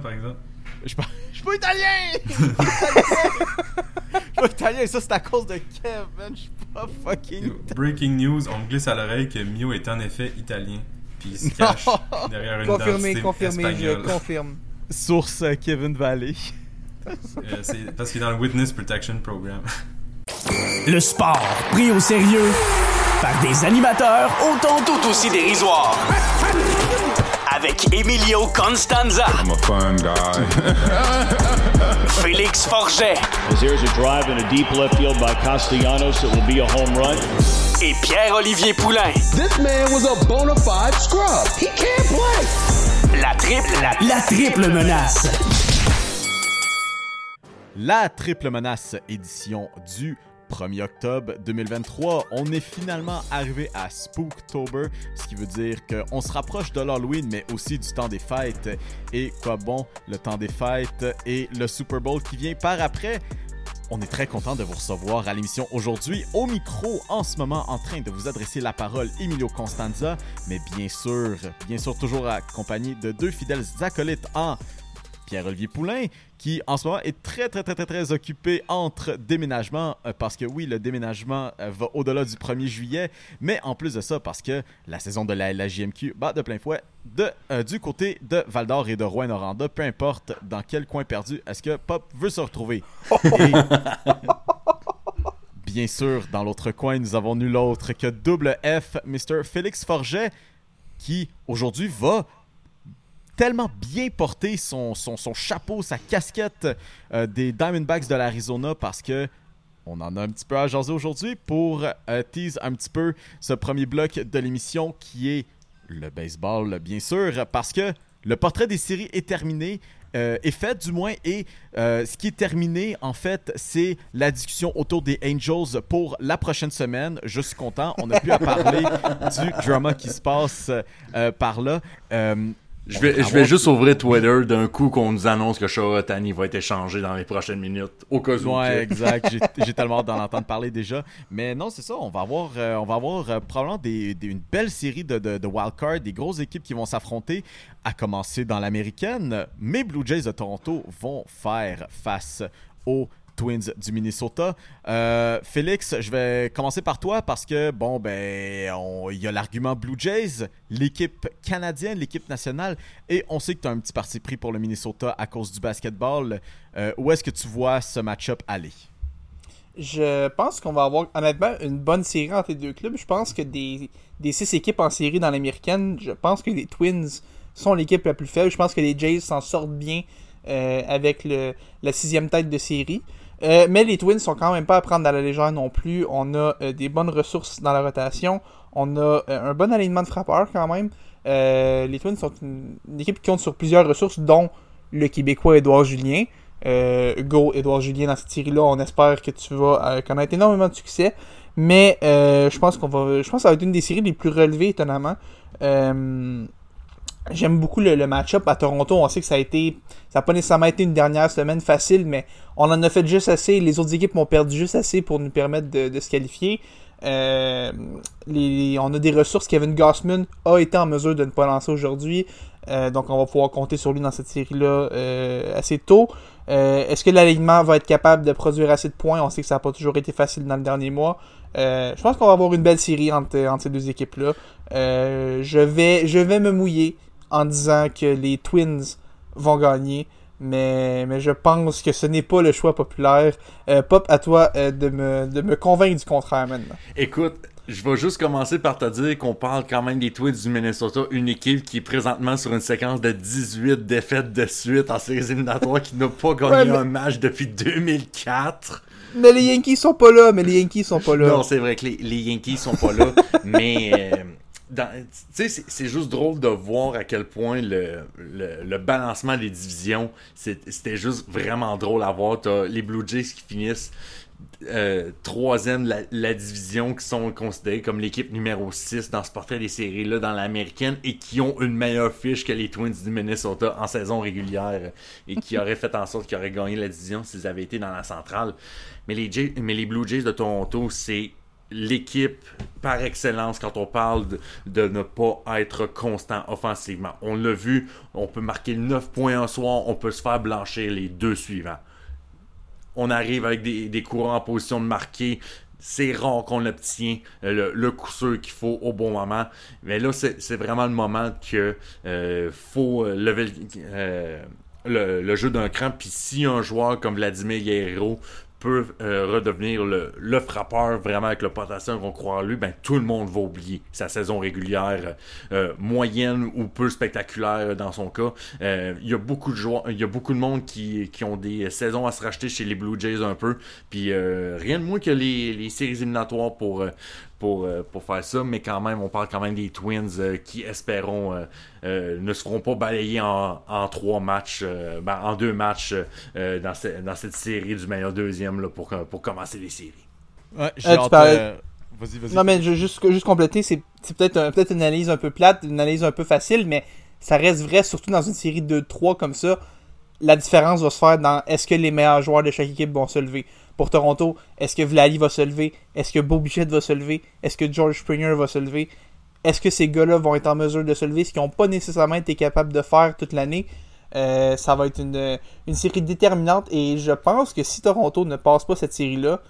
par exemple. Je suis pas, je suis pas italien! Je suis pas italien, ça c'est à cause de Kev, man. Je suis pas fucking italien. Breaking news, on me glisse à l'oreille que Mio est en effet italien. Puis il se cache derrière une Confirmé, identité confirmé, je espagnole. confirme. Source euh, Kevin Valley. Euh, c'est parce qu'il est dans le Witness Protection Program. Le sport pris au sérieux par des animateurs autant tout aussi dérisoires. Avec Emilio Constanza, I'm a fun guy. Félix Forget there's a drive in a deep left field by Castellanos, it will be a home run. et Pierre-Olivier Poulain. This man was a bona fide scrub. He can't play. La triple, la, la triple menace. La triple menace édition du 1er octobre 2023. On est finalement arrivé à Spooktober, ce qui veut dire qu'on se rapproche de l'Halloween, mais aussi du temps des fêtes. Et quoi bon, le temps des fêtes et le Super Bowl qui vient par après. On est très content de vous recevoir à l'émission aujourd'hui. Au micro, en ce moment, en train de vous adresser la parole, Emilio Constanza, mais bien sûr, bien sûr, toujours accompagné de deux fidèles acolytes en Pierre-Olivier Poulain, qui en ce moment est très, très, très, très, très occupé entre déménagements, euh, parce que oui, le déménagement euh, va au-delà du 1er juillet, mais en plus de ça, parce que la saison de la, la JMQ bat de plein fouet de, euh, du côté de Val d'Or et de Rouen-Noranda, peu importe dans quel coin perdu, est-ce que Pop veut se retrouver. Et- Bien sûr, dans l'autre coin, nous avons nul autre que double F, Mr. Félix Forget, qui aujourd'hui va tellement bien porter son, son, son chapeau, sa casquette euh, des Diamondbacks de l'Arizona parce que on en a un petit peu à jaser aujourd'hui pour euh, tease un petit peu ce premier bloc de l'émission qui est le baseball, bien sûr, parce que le portrait des séries est terminé. euh, est fait du moins et euh, ce qui est terminé en fait c'est la discussion autour des Angels pour la prochaine semaine je suis content on a pu à parler du drama qui se passe euh, par là Je vais, va je vais juste ouvrir Twitter d'un coup qu'on nous annonce que Shohei Ohtani va être échangé dans les prochaines minutes. Au cas où. Ouais, exact. J'ai- J'ai tellement hâte d'en entendre parler déjà. Mais non, c'est ça. On va avoir, euh, on va avoir euh, probablement des, des- une belle série de, de, de wildcards, des grosses équipes qui vont s'affronter, à commencer dans l'américaine. Mes Blue Jays de Toronto vont faire face aux Twins du Minnesota. Euh, Félix, je vais commencer par toi parce que, bon, ben, il y a l'argument Blue Jays, l'équipe canadienne, l'équipe nationale, et on sait que tu as un petit parti pris pour le Minnesota à cause du basketball. Euh, où est-ce que tu vois ce match-up aller? Je pense qu'on va avoir honnêtement une bonne série entre les deux clubs. Je pense que des, six équipes en série dans l'américaine, je pense que les Twins sont l'équipe la plus faible. Je pense que les Jays s'en sortent bien euh, avec la sixième tête de série. Euh, mais les Twins sont quand même pas à prendre à la légère non plus. On a euh, des bonnes ressources dans la rotation. On a euh, un bon alignement de frappeurs quand même. Les Twins sont une, équipe qui compte sur plusieurs ressources, dont le Québécois Édouard Julien. Go, Édouard Julien, dans cette série-là, on espère que tu vas connaître énormément de succès. Mais je pense qu'on va. Je pense que ça va être une des séries les plus relevées, étonnamment. J'aime beaucoup le, match-up à Toronto. On sait que ça a été. Ça n'a pas nécessairement été une dernière semaine facile, mais on en a fait juste assez. Les autres équipes m'ont perdu juste assez pour nous permettre de, se qualifier. Euh, on a des ressources. Kevin Gossman a été en mesure de ne pas lancer aujourd'hui. Euh, donc on va pouvoir compter sur lui dans cette série-là euh, assez tôt. Est-ce que l'alignement va être capable de produire assez de points? On sait que ça n'a pas toujours été facile dans le dernier mois. Je pense qu'on va avoir une belle série entre, entre ces deux équipes-là. Je, vais, je vais me mouiller en disant que les Twins vont gagner. Mais, mais je pense que ce n'est pas le choix populaire. Euh, Pop, à toi euh, de, me, de me convaincre du contraire maintenant. Écoute, je vais juste commencer par te dire qu'on parle quand même des Twins du Minnesota, une équipe qui est présentement sur une séquence de 18 défaites de suite en séries éliminatoires, qui n'a pas gagné Ouais, mais- un match depuis 2004. Mais les Yankees sont pas là, mais les Yankees sont pas là. Non, c'est vrai que les, les Yankees sont pas là, mais euh, sais, c'est- juste drôle de voir à quel point le, le, le balancement des divisions, c'est- c'était juste vraiment drôle à voir. T'as les Blue Jays qui finissent euh, troisième de la, la division, qui sont considérés comme l'équipe numéro 6 dans ce portrait des séries-là dans l'américaine et qui ont une meilleure fiche que les Twins du Minnesota en saison régulière et qui auraient fait en sorte qu'ils auraient gagné la division s'ils avaient été dans la centrale. Mais les, Jay- mais les Blue Jays de Toronto, c'est l'équipe par excellence quand on parle de, ne pas être constant offensivement. On l'a vu, on peut marquer 9 points un soir, on peut se faire blanchir les deux suivants. On arrive avec des, courants en position de marquer. C'est rare qu'on obtient le, coup sûr qu'il faut au bon moment. Mais là, c'est vraiment le moment que euh, faut euh, lever le, euh, le jeu d'un cran. Puis si un joueur comme Vladimir Guerrero peut euh, redevenir le, frappeur vraiment avec le potentiel qu'on croit lui, ben tout le monde va oublier sa saison régulière euh, moyenne ou peu spectaculaire dans son cas. Euh, Il y a beaucoup de joueurs, il y a beaucoup de monde qui, qui ont des saisons à se racheter chez les Blue Jays un peu. Puis rien de moins que les, les séries éliminatoires pour pour, euh, pour faire ça, mais quand même, on parle quand même des Twins euh, qui, espérons, euh, euh, ne se feront pas balayer en, en trois matchs, euh, ben, en deux matchs euh, dans, ce- dans cette série du meilleur deuxième là, pour, pour commencer les séries. Ouais, Euh, euh, Vas-y, vas-y. Non, mais je- juste, juste compléter, c'est c'est peut-être un- peut-être une analyse un peu plate, une analyse un peu facile, mais ça reste vrai, surtout dans une série de 2-3 comme ça. La différence va se faire dans est-ce que les meilleurs joueurs de chaque équipe vont se lever. Pour Toronto, est-ce que Vlali va se lever? Est-ce que Beau Bichette va se lever? Est-ce que George Springer va se lever? Est-ce que ces gars-là vont être en mesure de se lever, ce qu'ils n'ont pas nécessairement été capables de faire toute l'année? Euh, Ça va être une, une série déterminante et je pense que si Toronto ne passe pas cette série-là,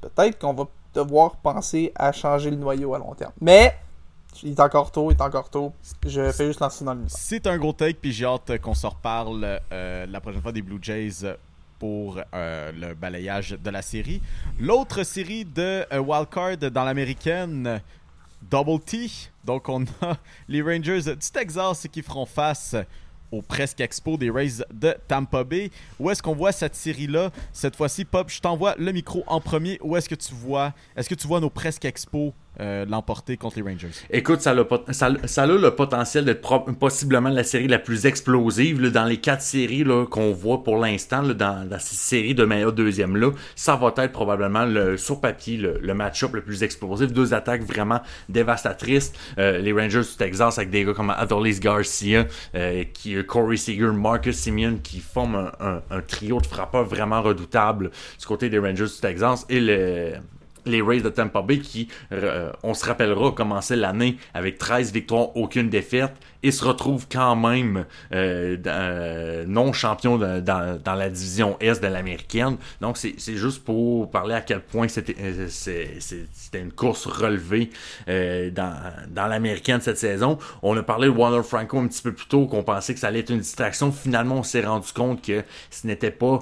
peut-être qu'on va devoir penser à changer le noyau à long terme. Mais, il est encore tôt, il est encore tôt. Je fais juste lancer dans le C'est un gros take, puis j'ai hâte qu'on s'en reparle euh, la prochaine fois des Blue Jays pour euh, le balayage de la série. L'autre série de euh, Wildcard dans l'américaine, Double T. Donc on a les Rangers du Texas qui feront face au presque expo des Rays de Tampa Bay. Où est-ce qu'on voit cette série-là? Cette fois-ci, Pop, je t'envoie le micro en premier. Où est-ce que tu vois Est-ce que tu vois nos presque expo euh, l'emporter contre les Rangers Écoute, ça a le, ça, ça potentiel d'être possiblement la série la plus explosive dans les quatre séries qu'on voit pour l'instant, dans, dans ces séries de meilleur deuxième là. Ça va être probablement le, sur papier le, match-up le plus explosif. Deux attaques vraiment dévastatrices. Euh, les Rangers du Texas avec des gars comme Adolis Garcia, euh, qui, Corey Seager, Marcus Simeon qui forment un trio de frappeurs vraiment redoutable du côté des Rangers du Texas et le les Rays de Tampa Bay qui, euh, on se rappellera, commençaient l'année avec 13 victoires, aucune défaite, et se retrouvent quand même euh, euh, non champions de- dans, dans la division Est de l'américaine. Donc c'est juste pour parler à quel point c'était euh, une course relevée euh, dans, dans l'américaine cette saison. On a parlé de Waller Franco un petit peu plus tôt, qu'on pensait que ça allait être une distraction. Finalement, on s'est rendu compte que ce n'était pas...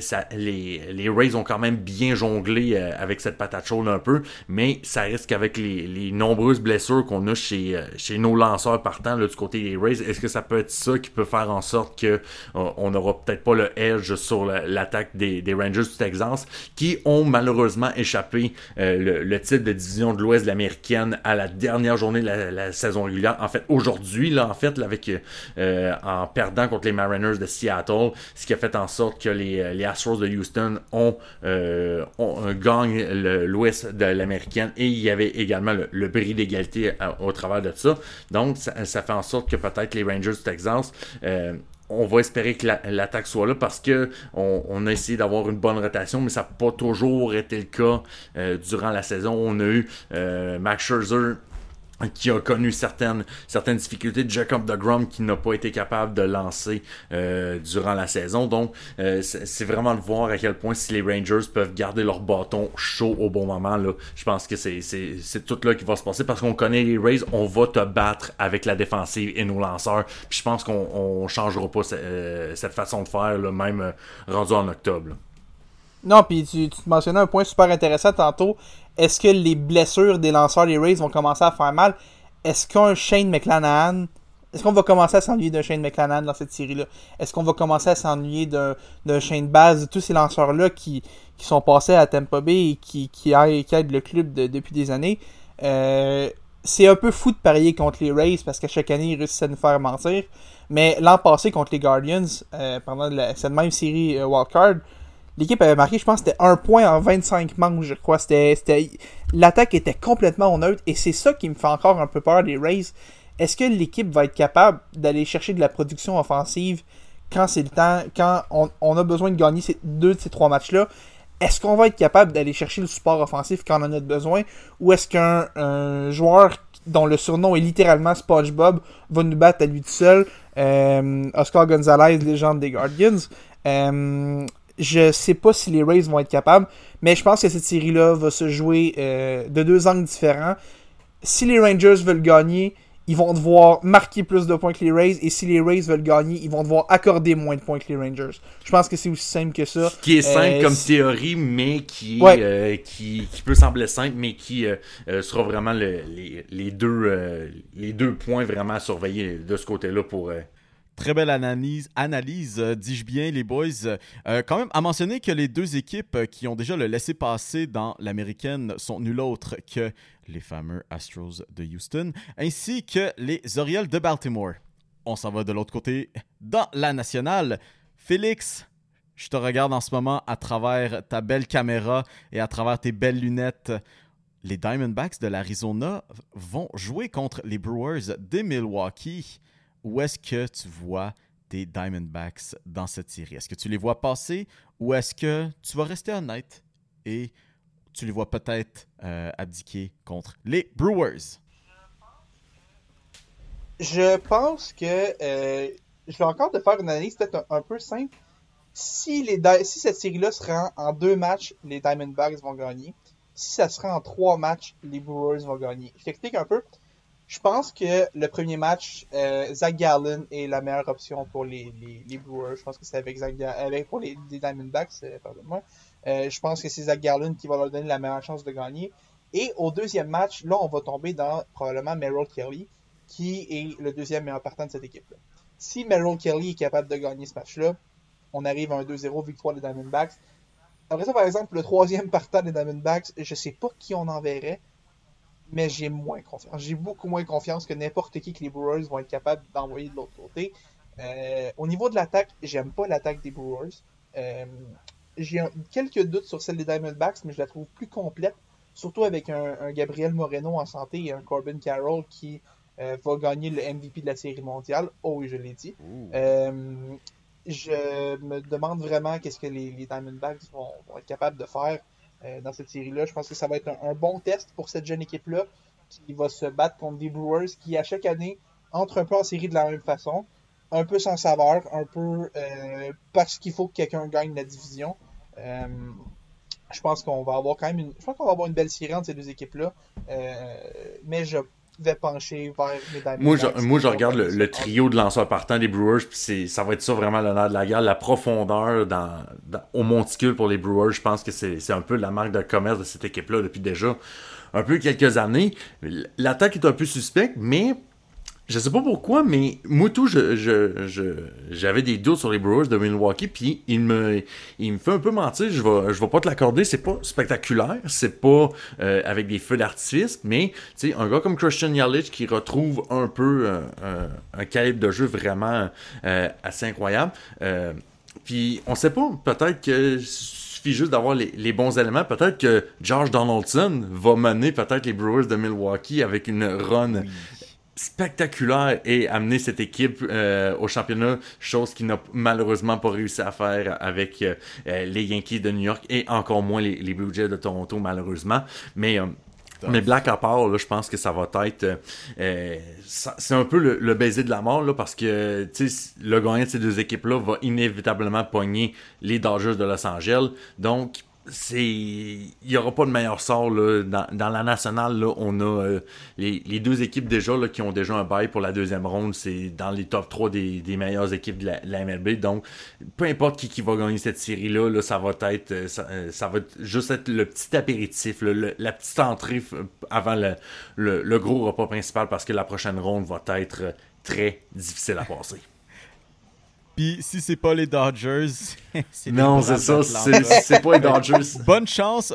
ça, les, les Rays ont quand même bien jonglé avec cette patate chaude un peu, mais ça risque avec les, les nombreuses blessures qu'on a chez, chez nos lanceurs partants du côté des Rays. Est-ce que ça peut être ça qui peut faire en sorte que euh, on n'aura peut-être pas le edge sur la- l'attaque des, Rangers du Texas, qui ont malheureusement échappé euh, le, titre de division de l'Ouest de l'américaine à la dernière journée de la, saison régulière. En fait, aujourd'hui, là, en fait, là, avec euh, en perdant contre les Mariners de Seattle, ce qui a fait en sorte que les, Astros de Houston ont, euh, ont gagné le- l'Ouest de l'américaine et il y avait également le, bris d'égalité au travers de ça. Donc, ça, ça fait en sorte que peut-être les Rangers du Texas euh, on va espérer que la- l'attaque soit là parce que on, on a essayé d'avoir une bonne rotation, mais ça n'a pas toujours été le cas euh, durant la saison. On a eu euh, Max Scherzer qui a connu certaines, certaines difficultés, Jacob DeGrom qui n'a pas été capable de lancer euh, durant la saison. Donc, euh, c'est vraiment de voir à quel point si les Rangers peuvent garder leur bâton chaud au bon moment. Là, je pense que c'est- tout là qui va se passer parce qu'on connaît les Rays, on va te battre avec la défensive et nos lanceurs. Puis je pense qu'on on changera pas euh, cette façon de faire, même rendu en octobre. Non, puis tu, tu te mentionnais un point super intéressant tantôt. Est-ce que les blessures des lanceurs des Rays vont commencer à faire mal? Est-ce qu'un Shane McClanahan... Est-ce qu'on va commencer à s'ennuyer d'un Shane McClanahan dans cette série-là? Est-ce qu'on va commencer à s'ennuyer d'un, Shane Baz, de tous ces lanceurs-là qui, qui sont passés à Tampa Bay et qui, qui, aident, le club de- depuis des années? Euh, c'est un peu fou de parier contre les Rays parce qu'à chaque année, ils réussissent à nous faire mentir. Mais l'an passé, contre les Guardians, euh, pendant cette même série euh, Wildcard, L'équipe avait marqué, je pense, c'était un point en 25 manches, je crois. C'était, l'attaque était complètement neutre et c'est ça qui me fait encore un peu peur des Rays. Est-ce que l'équipe va être capable d'aller chercher de la production offensive quand c'est le temps, quand on, a besoin de gagner ces deux de ces trois matchs-là? est-ce qu'on va être capable d'aller chercher le support offensif quand on en a besoin? Ou est-ce qu'un un joueur dont le surnom est littéralement SpongeBob va nous battre à lui tout seul? Euh, Oscar Gonzalez, légende des Guardians. Euh, je sais pas si les Rays vont être capables, mais je pense que cette série-là va se jouer euh, de deux angles différents. Si les Rangers veulent gagner, ils vont devoir marquer plus de points que les Rays, et si les Rays veulent gagner, ils vont devoir accorder moins de points que les Rangers. Je pense que c'est aussi simple que ça. Qui est simple Euh, comme si- théorie, mais qui, Ouais. euh, qui, qui peut sembler simple, mais qui euh, sera vraiment le- les, les deux, les deux points vraiment à surveiller de ce côté-là pour. Très belle analyse, analyse euh, dis-je bien, les boys. Euh, quand même, à mentionner que les deux équipes euh, qui ont déjà le laissé passer dans l'américaine sont nul autre que les fameux Astros de Houston, ainsi que les Orioles de Baltimore. On s'en va de l'autre côté dans la nationale. Félix, je te regarde en ce moment à travers ta belle caméra et à travers tes belles lunettes. Les Diamondbacks de l'Arizona vont jouer contre les Brewers de Milwaukee. Où est-ce que tu vois tes Diamondbacks dans cette série? Est-ce que tu les vois passer ou est-ce que tu vas rester honnête et tu les vois peut-être euh, abdiquer contre les Brewers? Je pense que euh, je vais encore te faire une analyse peut-être un, peu simple. Si cette série-là se rend en deux matchs, les Diamondbacks vont gagner. Si ça se rend en trois matchs, les Brewers vont gagner. Je t'explique un peu. Je pense que le premier match, euh, Zach Gallen est la meilleure option pour les, Brewers. Je pense que c'est avec Zach Ga- avec pour les, Diamondbacks, euh, pardonne-moi. Euh, je pense que c'est Zach Gallen qui va leur donner la meilleure chance de gagner. Et au deuxième match, là, on va tomber dans probablement Merrill Kelly, qui est le deuxième meilleur partant de cette équipe-là. Si Merrill Kelly est capable de gagner ce match-là, on arrive à un 2-0 victoire des Diamondbacks. Après ça, par exemple, le troisième partant des Diamondbacks, je sais pas qui on enverrait, mais j'ai moins confiance. J'ai beaucoup moins confiance que n'importe qui que les Brewers vont être capables d'envoyer de l'autre côté. Euh, au niveau de l'attaque, j'aime pas l'attaque des Brewers. Euh, j'ai quelques doutes sur celle des Diamondbacks, mais je la trouve plus complète, surtout avec un, un Gabriel Moreno en santé et un Corbin Carroll qui euh, va gagner le MVP de la Série mondiale. Oh oui, je l'ai dit. Je me demande vraiment qu'est-ce que les, les Diamondbacks vont, vont être capables de faire euh, dans cette série-là. Je pense que ça va être un, bon test pour cette jeune équipe-là qui va se battre contre des Brewers qui, à chaque année, entrent un peu en série de la même façon, un peu sans saveur, un peu euh, parce qu'il faut que quelqu'un gagne la division. Euh, je pense qu'on va avoir quand même une, je pense qu'on va avoir une belle série entre ces deux équipes-là, mais je vais pencher vers. Moi, je, moi, je regarde le, trio de lanceurs partants des Brewers, puis c'est, ça va être ça vraiment l'honneur de la guerre. La profondeur dans, dans- au monticule pour les Brewers, je pense que c'est, c'est un peu la marque de commerce de cette équipe-là depuis déjà un peu quelques années. L'attaque est un peu suspecte, mais je sais pas pourquoi, mais moi tout, je, j'avais des doutes sur les Brewers de Milwaukee, puis il me, fait un peu mentir. Je vais, vais pas te l'accorder, c'est pas spectaculaire, c'est pas euh, avec des feux d'artifice, mais tu un gars comme Christian Yelich qui retrouve un peu euh, un, calibre de jeu vraiment euh, assez incroyable. Puis on sait pas, peut-être que suffit juste d'avoir les, les bons éléments. Peut-être que George Donaldson va mener peut-être les Brewers de Milwaukee avec une run spectaculaire et amener cette équipe euh, au championnat, chose qu'il n'a malheureusement pas réussi à faire avec euh, euh, les Yankees de New York et encore moins les, les Blue Jays de Toronto malheureusement. Mais euh, mais Black à part, là, je pense que ça va être. euh, c'est un peu le, le baiser de la mort, là, parce que le gagnant de ces deux équipes-là va inévitablement pogner les Dodgers de Los Angeles. Donc, c'est il y aura pas de meilleur sort là. Dans, la nationale là on a euh, les, deux équipes déjà là, qui ont déjà un bail pour la deuxième ronde c'est dans les top 3 des, meilleures équipes de la, de MLB donc peu importe qui, qui va gagner cette série là, là ça va être euh, ça, euh, ça va juste être le petit apéritif le- la petite entrée avant le, le, le gros repas principal parce que la prochaine ronde va être très difficile à passer Puis si c'est pas les Dodgers, c'est non c'est ça c'est pas les Dodgers Bonne chance.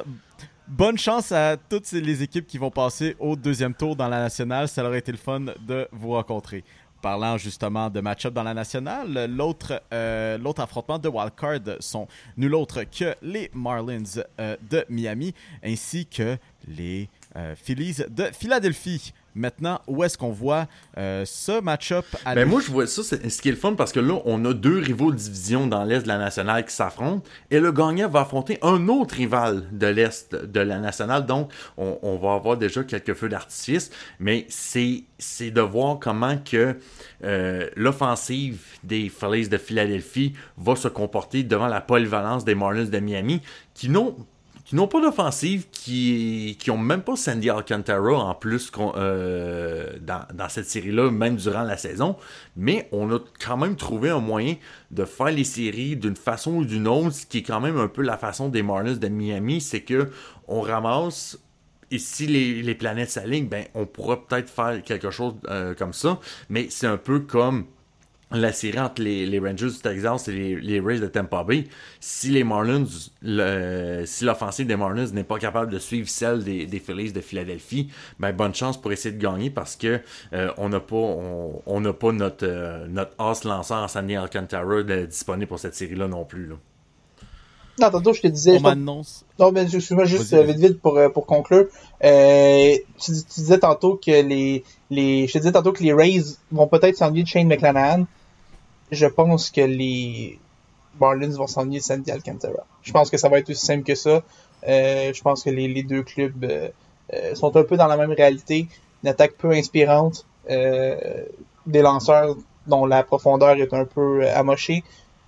Bonne chance à toutes les équipes qui vont passer au deuxième tour dans la nationale. Ça aurait été le fun de vous rencontrer. Parlant justement de match-up dans la nationale, l'autre euh, l'autre affrontement de wildcard sont nul autre que les Marlins euh, de Miami ainsi que les euh, Phillies de Philadelphie. Maintenant, où est-ce qu'on voit euh, ce match-up Ben moi, je vois ça, c'est ce qui est le fun parce que là, on a deux rivaux de division dans l'Est de la nationale qui s'affrontent et le gagnant va affronter un autre rival de l'Est de la nationale. Donc, on, va avoir déjà quelques feux d'artifice, mais c'est c'est de voir comment que euh, l'offensive des Phillies de Philadelphie va se comporter devant la polyvalence des Marlins de Miami, qui n'ont qui n'ont pas d'offensive, qui qui ont même pas Sandy Alcantara en plus euh, dans, cette série-là, même durant la saison. Mais on a quand même trouvé un moyen de faire les séries d'une façon ou d'une autre, ce qui est quand même un peu la façon des Marlins de Miami, c'est que on ramasse et si les, les planètes s'alignent, ben, on pourra peut-être faire quelque chose euh, comme ça. Mais c'est un peu comme la série entre les, les Rangers du Texas et les, les, Rays de Tampa Bay. Si les Marlins, le, si l'offensive des Marlins n'est pas capable de suivre celle des, des Phillies de Philadelphie, ben bonne chance pour essayer de gagner parce que euh, on n'a pas on n'a pas notre euh, notre as lanceur en Sandy Alcantara disponible pour cette série là non plus là. Non, tantôt, je te disais. On m'annonce. Non, mais excuse-moi, juste vite, vite pour, pour conclure. Euh, tu, tu, disais tantôt que les, les. Je te disais tantôt que les Rays vont peut-être s'ennuyer de Shane McClanahan. Je pense que les Marlins vont s'ennuyer de Sandy Alcantara. Je pense que ça va être aussi simple que ça. Euh, je pense que les, deux clubs euh, sont un peu dans la même réalité. Une attaque peu inspirante. des lanceurs dont la profondeur est un peu amochée.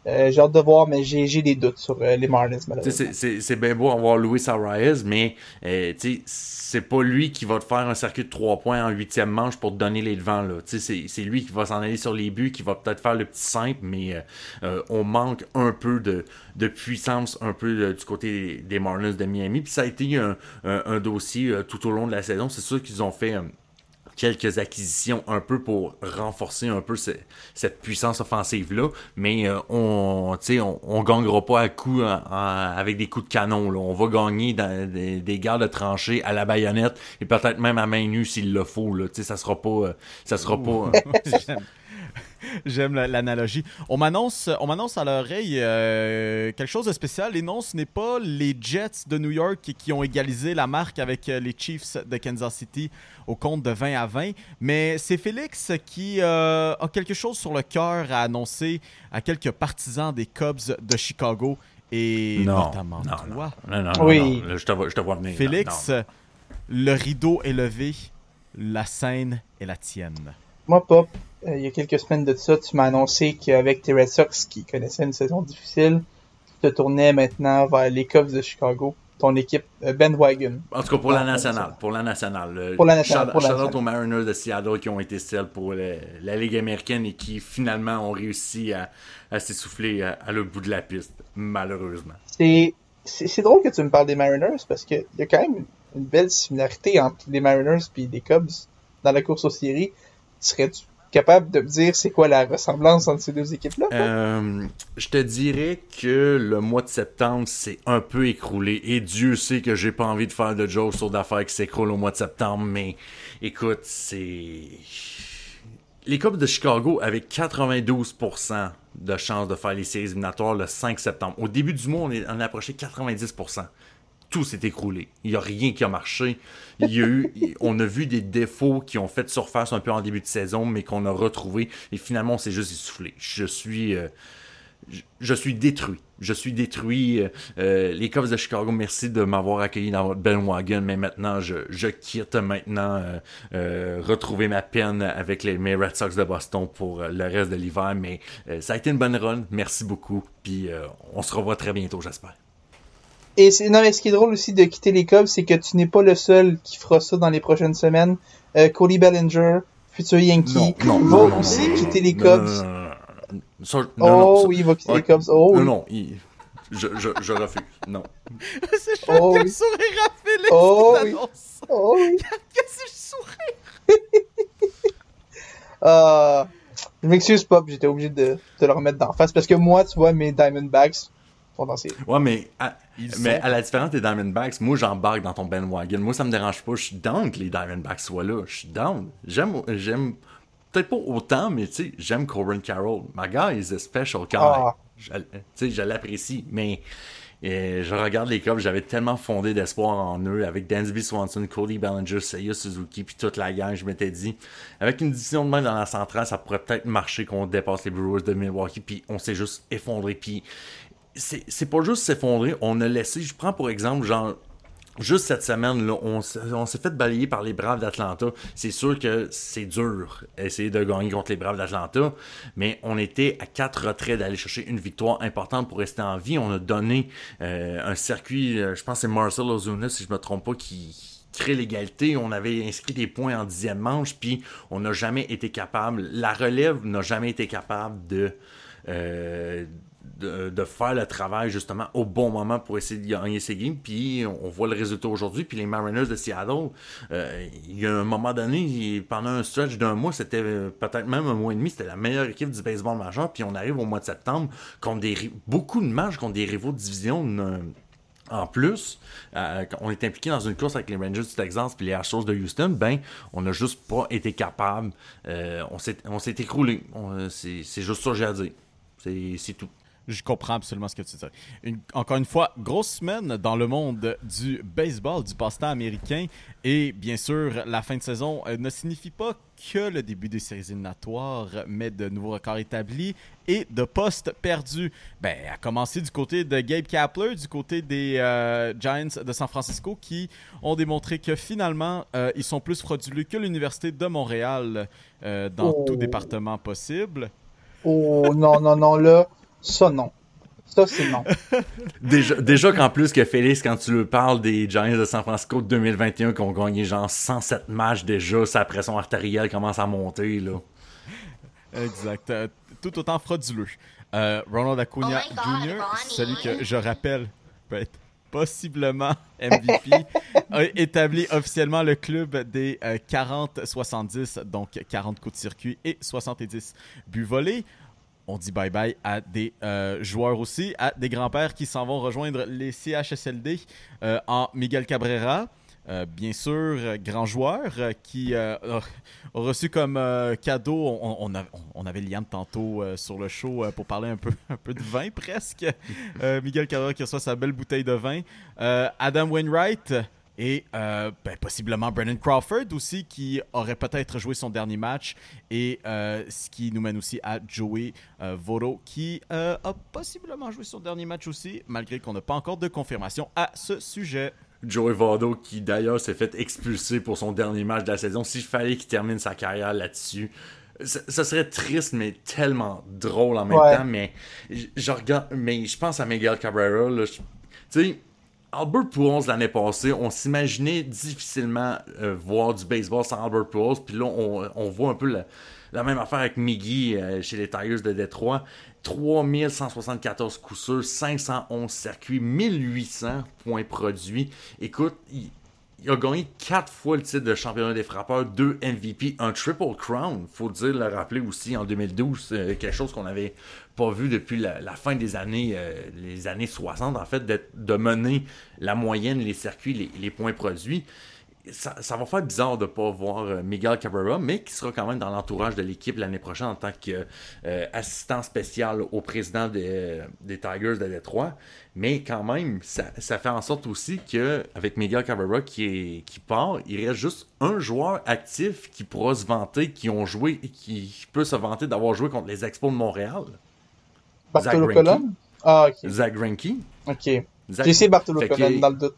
Euh, j'ai hâte de voir, mais j'ai des doutes sur euh, les Marlins, malheureusement. C'est bien beau avoir Luis Arias, mais euh, c'est pas lui qui va te faire un circuit de 3 points en huitième manche pour te donner les devants. C'est lui qui va s'en aller sur les buts, qui va peut-être faire le petit simple, mais euh, on manque un peu de, de puissance un peu du côté des Marlins de Miami. Puis ça a été un, un, un dossier tout au long de la saison. C'est sûr qu'ils ont fait quelques acquisitions un peu pour renforcer un peu cette puissance offensive-là, mais euh, on on, on gagnera pas à coup avec des coups de canon. Là. On va gagner dans des, des gardes de tranchées à la baïonnette et peut-être même à main nue s'il le faut. Là. Ça sera pas. Euh, ça sera pas. J'aime l'analogie. On m'annonce, on m'annonce à l'oreille euh, quelque chose de spécial. Et non, ce n'est pas les Jets de New York qui, ont égalisé la marque avec euh, les Chiefs de Kansas City au compte de 20 à 20, mais c'est Félix qui euh, a quelque chose sur le cœur à annoncer à quelques partisans des Cubs de Chicago et notamment toi. Non, non, oui. je, te vois, je te vois venir. Félix, le rideau est levé, la scène est la tienne. Moi, Pop, euh, il y a quelques semaines de ça, tu m'as annoncé qu'avec tes Red Sox qui connaissaient une saison difficile, tu te tournais maintenant vers les Cubs de Chicago, ton équipe euh, Ben Wagon. En tout cas pour la nationale, pour la nationale. Pour la nationale. Pour la aux Mariners de Seattle qui ont été celles pour la Ligue américaine et qui finalement ont réussi à, s'essouffler à, à, le bout de la piste, malheureusement. C'est c'est drôle que tu me parles des Mariners parce qu'il y a quand même une belle similarité entre les Mariners et les Cubs dans la course aux séries. Serais-tu capable de me dire c'est quoi la ressemblance entre ces deux équipes-là? Euh, je te dirais que le mois de septembre s'est un peu écroulé. Et Dieu sait que j'ai pas envie de faire de jokes sur d'affaires qui s'écroulent au mois de septembre. Mais écoute, c'est. Les Cubs de Chicago avaient 92% de chances de faire les séries éliminatoires le 5 septembre. Au début du mois, on, est, on a approché 90% tout s'est écroulé. Il n'y a rien qui a marché. Il y a eu, on a vu des défauts qui ont fait surface un peu en début de saison, mais qu'on a retrouvé. Et finalement, on s'est juste essoufflé. Je suis, euh, je, suis détruit. Je suis détruit. Euh, les Cubs de Chicago, merci de m'avoir accueilli dans votre bandwagon, mais maintenant, je, je quitte maintenant euh, retrouver ma peine avec les, mes Red Sox de Boston pour le reste de l'hiver. Mais ça a été une bonne run. Merci beaucoup. Puis on se revoit très bientôt, j'espère. Et c'est, non, mais ce qui est drôle aussi de quitter les Cubs, c'est que tu n'es pas le seul qui fera ça dans les prochaines semaines. Euh, Cody Bellinger, futur Yankee, va aussi quitter les Cubs. oh oui, il va quitter les Cubs. Oh, non, non, je, je, je, refuse. Non. c'est oh, le sourire à Philippe oh, oui. Oh oui. Qu'est-ce que je sourire? uh, je m'excuse, Pop, j'étais obligé de te le remettre d'en face parce que moi, tu vois, mes Diamondbacks, Ouais, mais, à, mais à la différence des Diamondbacks, moi j'embarque dans ton bandwagon. Moi ça me dérange pas. Je suis down que les Diamondbacks soient là. Je suis down. J'aime, j'aime peut-être pas autant, mais tu sais, j'aime Corbin Carroll. My guy is a special guy. Ah. Tu sais, je l'apprécie. Mais Et je regarde les Cubs, j'avais tellement fondé d'espoir en eux, avec Dansby Swanson, Cody Bellinger, Seiya Suzuki, puis toute la gang, je m'étais dit, avec une division de main dans la centrale, ça pourrait peut-être marcher qu'on dépasse les Brewers de Milwaukee, puis on s'est juste effondré, puis c'est pas juste s'effondrer, on a laissé, je prends pour exemple, genre, Juste cette semaine, on, s'est fait balayer par les Braves d'Atlanta. C'est sûr que c'est dur essayer de gagner contre les Braves d'Atlanta, mais on était à quatre retraits d'aller chercher une victoire importante pour rester en vie. On a donné euh, un circuit, euh, je pense que c'est Marcel Ozuna, si je me trompe pas, qui, crée l'égalité. On avait inscrit des points en dixième manche, puis on n'a jamais été capable, la relève n'a jamais été capable de... Euh, de, faire le travail justement au bon moment pour essayer de gagner ces games. Puis on voit le résultat aujourd'hui. Puis les Mariners de Seattle, euh, il y a un moment donné, pendant un stretch d'un mois, c'était peut-être même un mois et demi, c'était la meilleure équipe du baseball majeur. Puis on arrive au mois de septembre contre des, beaucoup de matchs contre des rivaux de division. en plus, euh, on est impliqué dans une course avec les Rangers du Texas puis les Astros de Houston, ben, on n'a juste pas été capable. Euh, on s'est écroulé. C'est juste ça que j'ai à dire. C'est tout. Je comprends absolument ce que tu dis. encore une fois, grosse semaine dans le monde du baseball, du passe-temps américain. Et bien sûr, la fin de saison euh, ne signifie pas que le début des séries éliminatoires, mais de nouveaux records établis et de postes perdus. Ben, à commencer du côté de Gabe Kapler, du côté des euh, Giants de San Francisco, qui ont démontré que finalement, euh, ils sont plus frauduleux que l'Université de Montréal dans tout oh. département possible. Oh non, non, non, là. Ça, non. Ça, c'est non. déjà déjà qu'en plus que Félix, quand tu lui parles des Giants de San Francisco de 2021 qui ont gagné genre 107 matchs déjà, sa pression artérielle commence à monter, là. Exact. Euh, tout autant frauduleux. Euh, Ronald Acuna oh Jr., celui que je rappelle peut être possiblement MVP, a établi officiellement le club des 40-70, euh, donc 40 coups de circuit et 70 buts volés on dit bye-bye à des euh, joueurs aussi, à des grands-pères qui s'en vont rejoindre les CHSLD euh, en Miguel Cabrera. Euh, bien sûr, grand joueur qui a reçu comme cadeau, on, avait Liam tantôt sur le show pour parler un peu, un peu de vin presque. Miguel Cabrera qui reçoit sa belle bouteille de vin. Adam Wainwright, et euh, ben, possiblement Brennan Crawford aussi, qui aurait peut-être joué son dernier match. Et euh, ce qui nous mène aussi à Joey euh, Voro, qui a possiblement joué son dernier match aussi, malgré qu'on n'a pas encore de confirmation à ce sujet. Joey Votto, qui d'ailleurs s'est fait expulser pour son dernier match de la saison. S'il fallait qu'il termine sa carrière là-dessus, ça serait triste, mais tellement drôle en même temps. Mais je, regarde, mais je pense à Miguel Cabrera. Tu sais, Albert Pujols l'année passée, on s'imaginait difficilement euh, voir du baseball sans Albert Pujols. Puis là, on, voit un peu la, même affaire avec Miggy euh, chez les Tigers de Détroit. 3174 coups sûrs, 511 circuits, 1800 points produits. Écoute, il, il a gagné quatre fois le titre de championnat des frappeurs, deux MVP, un triple crown. Faut dire le rappeler aussi en 2012, quelque chose qu'on n'avait pas vu depuis la, fin des années, euh, les années 60 en fait, de mener la moyenne, les circuits, les points produits ça, va faire bizarre de ne pas voir euh, Miguel Cabrera, mais qui sera quand même dans l'entourage de l'équipe l'année prochaine en tant qu'assistant euh, spécial au président des, Tigers de Détroit. Mais quand même, ça, fait en sorte aussi qu'avec Miguel Cabrera qui, qui part, il reste juste un joueur actif qui pourra se vanter, qui ont joué, qui peut se vanter d'avoir joué contre les Expos de Montréal. Bartolo Colon? Ah, ok. Zach Greinke. Ok. J'ai essayé Bartolo Colon dans le doute.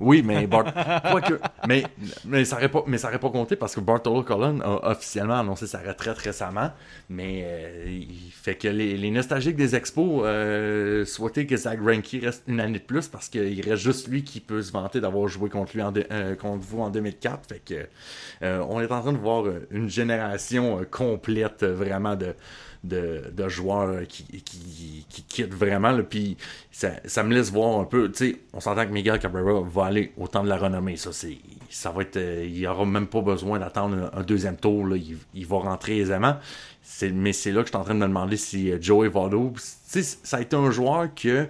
Oui, mais mais, mais ça n'aurait pas, mais ça pas compté parce que Bartolo Colon a officiellement annoncé sa retraite récemment. Mais euh, il fait que les, nostalgiques des expos euh, souhaitaient que Zach Greinke reste une année de plus parce qu'il reste juste lui qui peut se vanter d'avoir joué contre lui en euh, contre vous en 2004. Fait que on est en train de voir une génération complète vraiment de de, joueurs qui, qui, quittent vraiment. Puis ça, me laisse voir un peu. Tu sais, on s'entend que Miguel Cabrera va aller au temps de la renommée. Ça, c'est, ça va être. Euh, il aura même pas besoin d'attendre un, deuxième tour. Il, va rentrer aisément. mais c'est là que je suis en train de me demander si euh, Joey Votto. Ça a été un joueur que.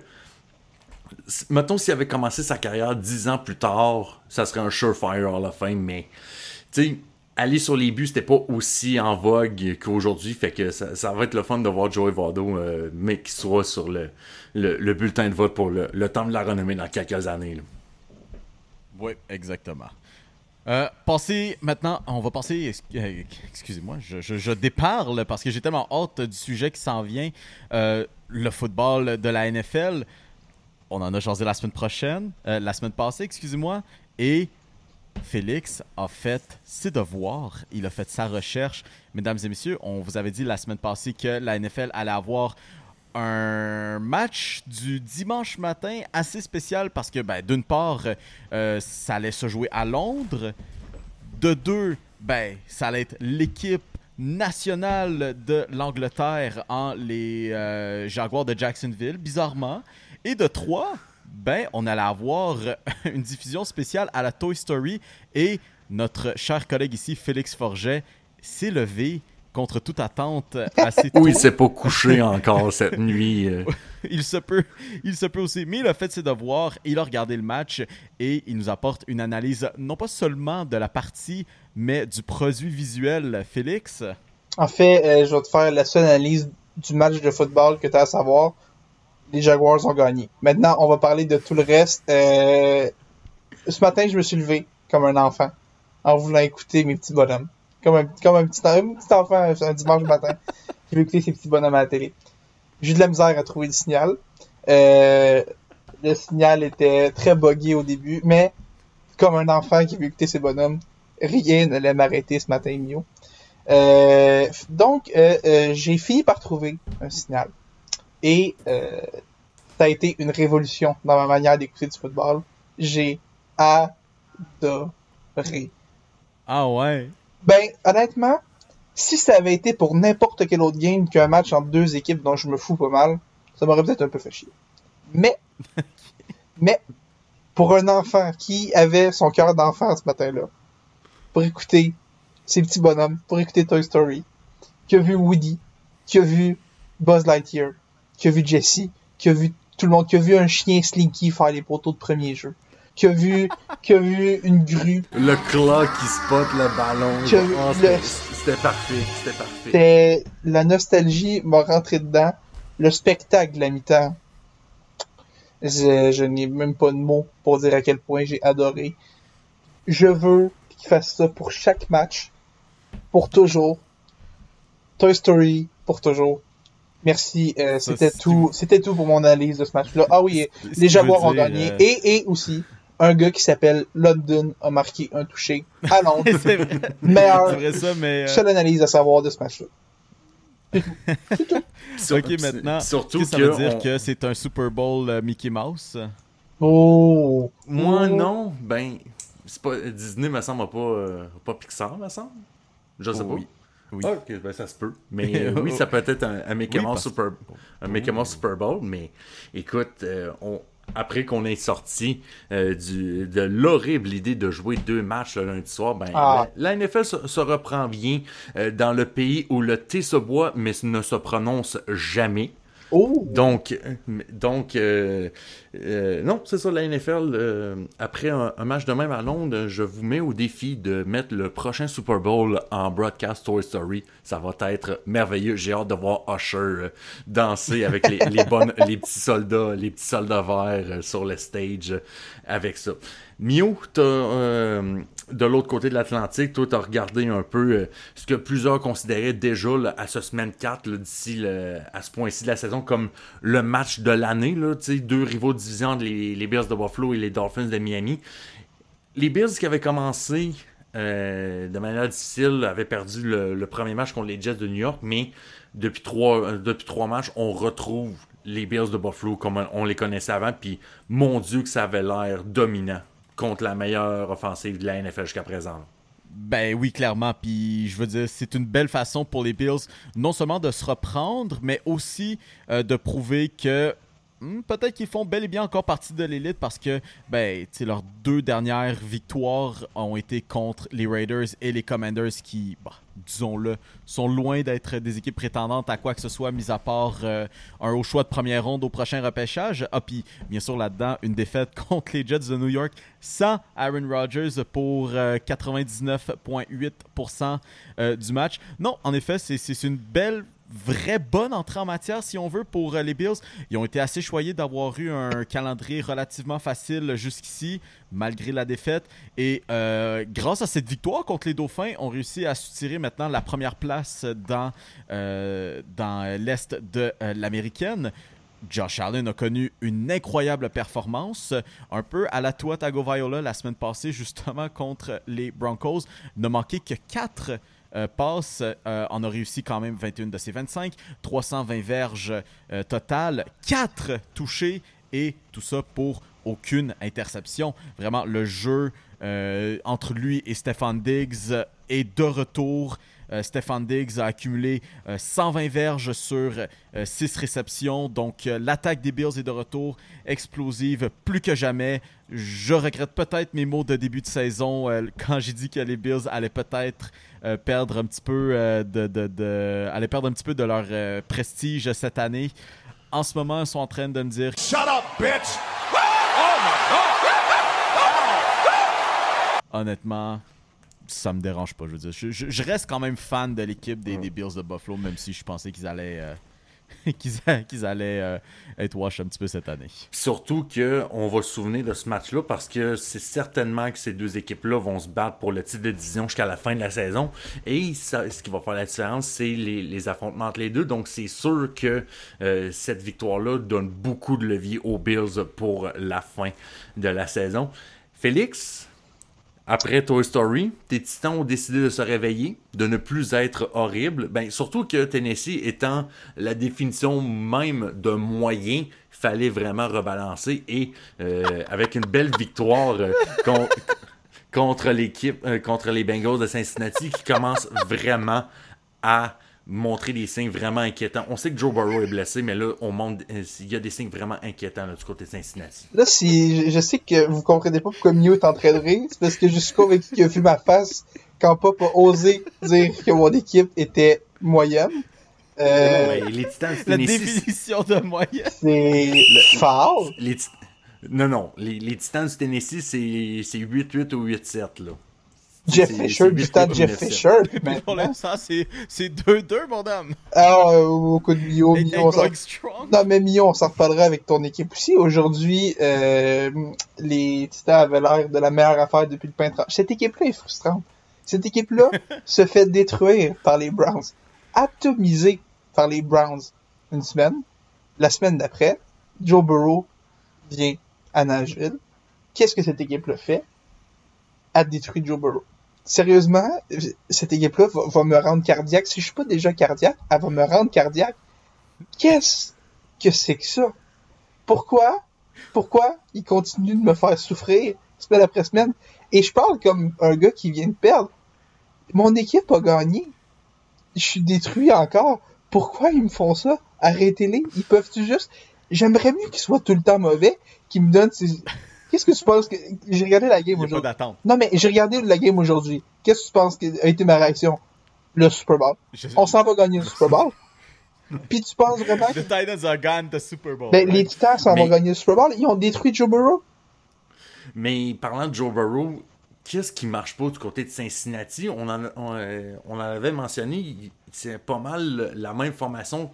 Mettons s'il avait commencé sa carrière dix ans plus tard, ça serait un surefire Hall of Fame, mais tu aller sur les buts, c'était pas aussi en vogue qu'aujourd'hui. Fait que ça, va être le fun de voir Joey Vado, euh, mais qui soit sur le, le, le bulletin de vote pour le, temps de la renommée dans quelques années. Oui, exactement. Euh, passer maintenant, on va passer, euh, excusez-moi, je déparle parce que j'ai tellement hâte du sujet qui s'en vient, euh, le football de la NFL. On en a jasé la semaine prochaine, euh, la semaine passée, excusez-moi, et Félix a fait ses devoirs, il a fait sa recherche. Mesdames et messieurs, on vous avait dit la semaine passée que la NFL allait avoir un match du dimanche matin assez spécial parce que, ben, d'une part, euh, ça allait se jouer à Londres. De deux, ben, ça allait être l'équipe nationale de l'Angleterre en les euh, Jaguars de Jacksonville, bizarrement. Et de trois, ben, on allait avoir une diffusion spéciale à la Toy Story et notre cher collègue ici, Félix Forget, s'est levé contre toute attente assez tôt. Oui, il s'est pas couché encore cette nuit. euh. il se peut, il se peut aussi. Mais il a fait ses devoirs, il a regardé le match et il nous apporte une analyse non pas seulement de la partie, mais du produit visuel. Félix, En fait, euh, je vais te faire la seule analyse du match de football que tu as à savoir. Les Jaguars ont gagné. Maintenant, on va parler de tout le reste. Euh, ce matin, je me suis levé comme un enfant en voulant écouter mes petits bonhommes. Comme un, comme un, petit, enfant un, dimanche matin veut écouter ses petits bonhommes à la télé. J'ai eu de la misère à trouver le signal. Euh, le signal était très buggy au début, mais comme un enfant qui veut écouter ses bonhommes, rien n'allait m'arrêter ce matin, Mio. Euh, donc, j'ai fini par trouver un signal. Et euh, ça a été une révolution dans ma manière d'écouter du football. J'ai adoré. ah ouais, Ben, honnêtement, si ça avait été pour n'importe quel autre game qu'un match entre deux équipes dont je me fous pas mal, ça m'aurait peut-être un peu fait chier. Mais, mais, pour un enfant qui avait son cœur d'enfant ce matin-là, pour écouter ces petits bonhommes, pour écouter Toy Story, qui a vu Woody, qui a vu Buzz Lightyear, qui a vu Jesse, qui a vu tout le monde, qui a vu un chien Slinky faire les poteaux de premier jeu, qui a vu, qui a vu une grue, Le claw qui spot le ballon. Oh, le- c'était- parfait. C'était parfait. La nostalgie m'a rentré dedans. Le spectacle de la mi-temps. Je, je n'ai même pas de mots pour dire à quel point j'ai adoré. Je veux qu'ils fassent ça pour chaque match. Pour toujours. Toy Story pour toujours. Merci. euh, c'était tout. C'était tout pour mon analyse de ce match-là. Ah oui, les Jaguars ont gagné. euh, Et, et aussi, un gars qui s'appelle London a marqué un touché à Londres. c'est vrai, Meilleur. c'est vrai ça, mais euh, Seule analyse à savoir de ce match-là. Ok maintenant, Surtout que ça veut dire on- que c'est un Super Bowl euh, Mickey Mouse? Oh! Moi, Oh. non. Ben, c'est pas... Disney, me semble, a pas, euh, pas Pixar, me semble. Je sais Oui. pas. Oui. Ah, ok, ben ça se peut. Mais euh, oui, ça peut être un, un Mickey Oui, Mouse parce- Super, un Mickey Mouse Super Bowl, mais écoute, euh, on, après qu'on ait sorti euh, du, de l'horrible idée de jouer deux matchs le lundi soir, ben, Ah. la, la NFL se, se reprend bien euh, dans le pays où le thé se boit, mais ne se prononce jamais. Oh! Donc, donc euh, euh, non, c'est ça, la NFL. euh, après un, match de même à Londres, je vous mets au défi de mettre le prochain Super Bowl en broadcast Toy Story. Ça va être merveilleux. J'ai hâte de voir Usher danser avec les, les, bonnes, les petits soldats, les petits soldats verts sur le stage avec ça. Mio, t'as, de l'autre côté de l'Atlantique, toi, tu as regardé un peu euh, ce que plusieurs considéraient déjà à ce semaine 4, là, d'ici à ce point-ci de la saison, comme le match de l'année. Deux rivaux de division, les, les Bears de Buffalo et les Dolphins de Miami. Les Bills qui avaient commencé euh, de manière difficile avaient perdu le, le premier match contre les Jets de New York, mais depuis trois, euh, depuis trois matchs, on retrouve les Bills de Buffalo comme on les connaissait avant, puis mon Dieu que ça avait l'air dominant contre la meilleure offensive de la NFL jusqu'à présent. Ben oui, clairement. Puis je veux dire, c'est une belle façon pour les Bills non seulement de se reprendre, mais aussi euh, de prouver que hmm, peut-être qu'ils font bel et bien encore partie de l'élite parce que ben, leurs deux dernières victoires ont été contre les Raiders et les Commanders qui, bah, disons-le, sont loin d'être des équipes prétendantes à quoi que ce soit, mis à part euh, un haut choix de première ronde au prochain repêchage. Ah, puis bien sûr là-dedans, une défaite contre les Jets de New York sans Aaron Rodgers pour 99,8% euh, du match. Non, en effet, c'est une belle vraie bonne entrée en matière, si on veut, pour euh, les Bills. Ils ont été assez choyés d'avoir eu un calendrier relativement facile jusqu'ici, malgré la défaite. Et euh, grâce à cette victoire contre les Dauphins, on réussit à soutirer maintenant la première place dans, euh, l'Est de l'Américaine. Josh Allen a connu une incroyable performance, un peu à la Tua Tagovailoa la semaine passée, justement contre les Broncos. Ne manqué que 4 euh, passe euh, en a réussi quand même 21 de ses 25, 320 verges euh, totales, 4 touchés et tout ça pour aucune interception. Vraiment, le jeu entre lui et Stefan Diggs est de retour. Stefan Diggs a accumulé 120 verges sur 6 réceptions. Donc l'attaque des Bills est de retour, explosive plus que jamais. Je regrette peut-être mes mots de début de saison quand j'ai dit que les Bills allaient peut-être euh, perdre un petit peu euh, de, de, aller perdre un petit peu de leur euh, prestige cette année. En ce moment, ils sont en train de me dire Shut up, bitch! Honnêtement, ça me dérange pas. Je veux dire, je, reste quand même fan de l'équipe des, des, Bills de Buffalo, même si je pensais qu'ils allaient qu'ils allaient euh, être wash un petit peu cette année. Surtout qu'on va se souvenir de ce match-là parce que c'est certainement que ces deux équipes-là vont se battre pour le titre de division jusqu'à la fin de la saison. Et ce qui va faire la différence, c'est les, affrontements entre les deux. Donc c'est sûr que euh, cette victoire-là donne beaucoup de levier aux Bills pour la fin de la saison. Félix, après Toy Story, tes titans ont décidé de se réveiller, de ne plus être horribles. Ben, surtout que Tennessee étant la définition même d'un moyen, fallait vraiment rebalancer. Et euh, avec une belle victoire euh, contre l'équipe, euh, contre les Bengals de Cincinnati, qui commence vraiment à montrer des signes vraiment inquiétants. On sait que Joe Burrow est blessé, mais là, on montre, euh, il y a des signes vraiment inquiétants du côté de Cincinnati. Là, si je sais que vous comprenez pas pourquoi Mio est en train de rire, c'est parce que je suis convaincu qu'il a vu ma face quand Pop a osé dire que mon équipe était moyenne. Euh, les Titans La définition de moyenne. C'est fort. Non, non. Les, les Titans du Tennessee, c'est 8-8 ou 8-7, là. Jeff Fisher, du stade Jeff Fisher. Pour l'instant, c'est 2-2, mon dame. Ah, euh, au coup de Mio, Mio Non, mais Mio, on s'en reparlera avec ton équipe aussi. Aujourd'hui, euh, les Titans avaient l'air de la meilleure affaire depuis le peintre. Cette équipe-là est frustrante. Cette équipe-là se fait détruire par les Browns. Atomisée par les Browns une semaine. La semaine d'après, Joe Burrow vient à Nashville. Qu'est-ce que cette équipe-là fait? a détruit Joe Burrow sérieusement, cette équipe-là va, me rendre cardiaque. Si je suis pas déjà cardiaque, elle va me rendre cardiaque. Qu'est-ce que c'est que ça? Pourquoi? Pourquoi il continue de me faire souffrir semaine après semaine? Et je parle comme un gars qui vient de perdre. Mon équipe a gagné. Je suis détruit encore. Pourquoi ils me font ça? Arrêtez-les. Ils peuvent-tu juste... J'aimerais mieux qu'ils soient tout le temps mauvais, qu'ils me donnent ces Qu'est-ce que tu penses que. J'ai regardé la game aujourd'hui. Non, mais j'ai regardé la game aujourd'hui. Qu'est-ce que tu penses a été ma réaction? Le Super Bowl. On s'en va gagner le Super Bowl. Puis tu penses vraiment que. The Titans are gone the Super Bowl. Ben, les Titans s'en vont gagner le Super Bowl. Ils ont détruit Joe Burrow. Mais parlant de Joe Burrow, qu'est-ce qui marche pas du côté de Cincinnati? On en, on, euh, on avait mentionné, c'est pas mal la même formation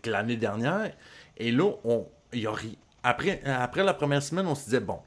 que l'année dernière. Et là, on, il y a, après, la première semaine, on se disait, bon,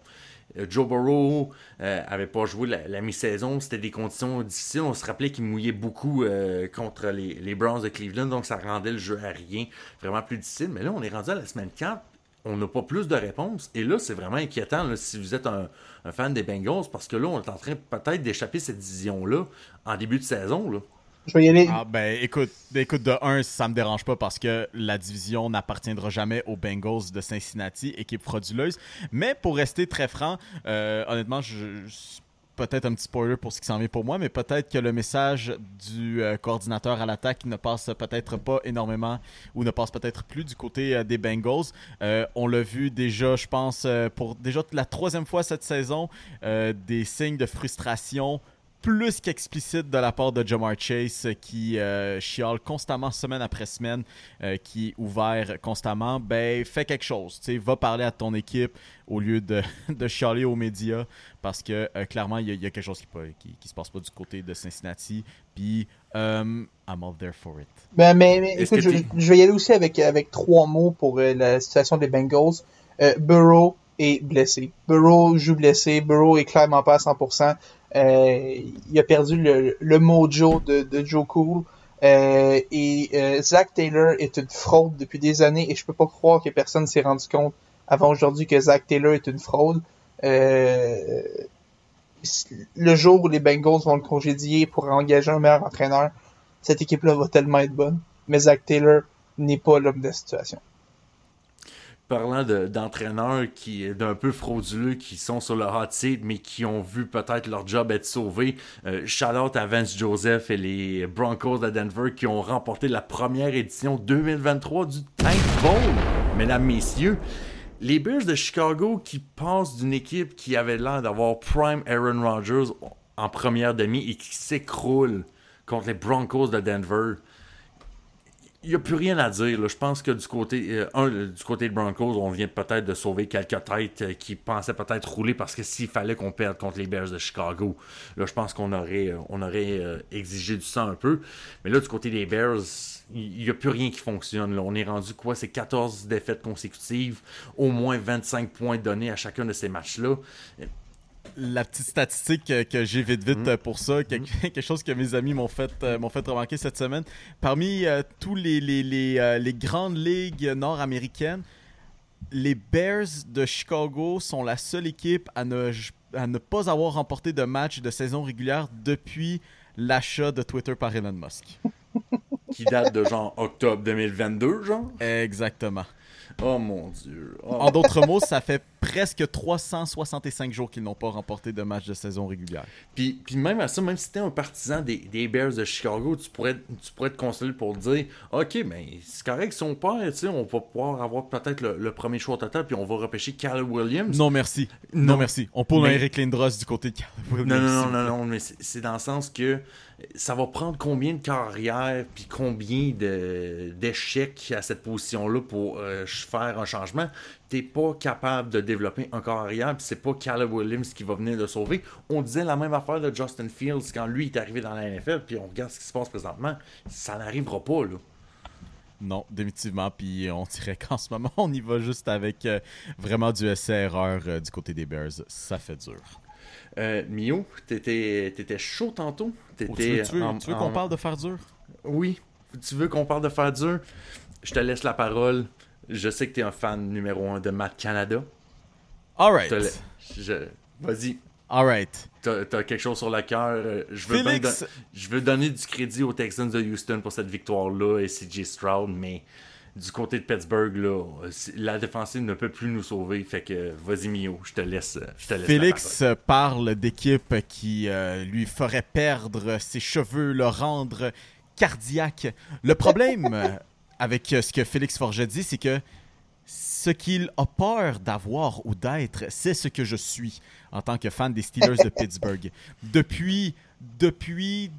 euh, Joe Burrow euh, avait pas joué la, mi-saison, c'était des conditions difficiles. On se rappelait qu'il mouillait beaucoup euh, contre les, Browns de Cleveland, donc ça rendait le jeu à rien, vraiment plus difficile. Mais là, on est rendu à la semaine 4, on n'a pas plus de réponses. Et là, c'est vraiment inquiétant si vous êtes un, fan des Bengals, parce que là, on est en train peut-être d'échapper cette division-là en début de saison. Je vais y aller. Ah, ben, écoute, écoute, de un, ça me dérange pas parce que la division n'appartiendra jamais aux Bengals de Cincinnati, équipe frauduleuse. Mais pour rester très franc, euh, honnêtement, je, peut-être un petit spoiler pour ce qui s'en vient pour moi, mais peut-être que le message du euh, coordinateur à l'attaque ne passe peut-être pas énormément ou ne passe peut-être plus du côté euh, des Bengals. On l'a vu déjà, je pense, pour déjà la troisième fois cette saison, des signes de frustration plus qu'explicite de la part de Jamar Chase euh, qui euh, chiale constamment semaine après semaine, euh, qui est ouvert constamment, ben fais quelque chose. Tu sais, va parler à ton équipe au lieu de, de chialer aux médias parce que euh, clairement il y, a- il y a quelque chose qui, qui, qui se passe pas du côté de Cincinnati. Puis I'm all there for it. Ben, mais, écoute, que je, vais y aller aussi avec, avec trois mots pour euh, la situation des Bengals. Euh, Burrow est blessé. Burrow joue blessé. Burrow est clairement pas à 100%. Euh, il a perdu le, le mojo de, Joe Cool. Euh, et euh, Zach Taylor est une fraude depuis des années et je peux pas croire que personne s'est rendu compte avant aujourd'hui que Zach Taylor est une fraude. Le jour où les Bengals vont le congédier pour engager un meilleur entraîneur, cette équipe-là va tellement être bonne. Mais Zach Taylor n'est pas l'homme de la situation. Parlant de- d'entraîneurs qui d'un peu frauduleux qui sont sur le hot seat mais qui ont vu peut-être leur job être sauvé. Euh, out à Vance Joseph et les Broncos de Denver qui ont remporté la première édition 2023 du Tank Bowl. Mesdames, messieurs, les Bears de Chicago qui passent d'une équipe qui avait l'air d'avoir prime Aaron Rodgers en première demi et qui s'écroule contre les Broncos de Denver il n'y a plus rien à dire. Je pense que du côté, euh, du côté des Broncos, on vient peut-être de sauver quelques têtes euh, qui pensaient peut-être rouler parce que s'il fallait qu'on perde contre les Bears de Chicago, là, je pense qu'on aurait, euh, exigé du sang un peu. Mais là, du côté des Bears, il n'y a plus rien qui fonctionne. On est rendu quoi? C'est 14 défaites consécutives, au moins 25 points donnés à chacun de ces matchs-là. La petite statistique que, que j'ai vite vite euh, pour ça, quelque, quelque chose que mes amis m'ont fait, euh, m'ont fait remarquer cette semaine. Parmi euh, tous les, les, les, euh, les grandes ligues nord-américaines, les Bears de Chicago sont la seule équipe à ne, à ne pas avoir remporté de match de saison régulière depuis l'achat de Twitter par Elon Musk. Qui date de genre octobre 2022, genre? Exactement. Oh mon dieu. Oh En d'autres mots, ça fait presque 365 jours qu'ils n'ont pas remporté de match de saison régulière. Puis, puis même à ça, même si t'es un partisan des, des Bears de Chicago, tu pourrais, tu pourrais te consoler pour dire Ok, mais c'est correct si on perd, tu on va pouvoir avoir peut-être le, le premier choix total, puis on va repêcher Cal Williams. Non, merci. Non, Non. merci. On un Mais- Eric Lindros du côté de Calvin Non, non, non, Williams. non, non, mais c'est dans le sens que ça va prendre combien de carrières puis combien de- d'échecs à cette position-là pour euh, faire un changement? T'es pas capable de développer un carrière puis c'est pas Caleb Williams qui va venir le sauver. On disait la même affaire de Justin Fields quand lui est arrivé dans la NFL puis on regarde ce qui se passe présentement. Ça n'arrivera pas, là. Non, définitivement. Puis on dirait qu'en ce moment, on y va juste avec euh, vraiment du essai-erreur euh, du côté des Bears. Ça fait dur. Euh, Mio, t'étais t'étais chaud tantôt? Oh, tu veux, en- qu'on parle de faire dur? Oui, tu veux qu'on parle de faire dur? Je te laisse la parole. Je sais que tu es un fan numéro un de Matt Canada. Alright. Vas-y, Alright. t'as as quelque chose sur le cœur. Euh, Je veux, bien Félix- don- je veux donner du crédit aux Texans de Houston pour cette victoire-là et CJ Stroud, mais du côté de Pittsburgh, là, la défensive ne peut plus nous sauver. Fait que vas-y, Mio, je te laisse. Je te laisse la Félix parle d'équipe qui euh, lui ferait perdre ses cheveux, le rendre cardiaque. Le problème avec euh, ce que Félix Forget dit, c'est que ce qu'il a peur d'avoir ou d'être, c'est ce que je suis en tant que fan des Steelers de Pittsburgh. Depuis, depuis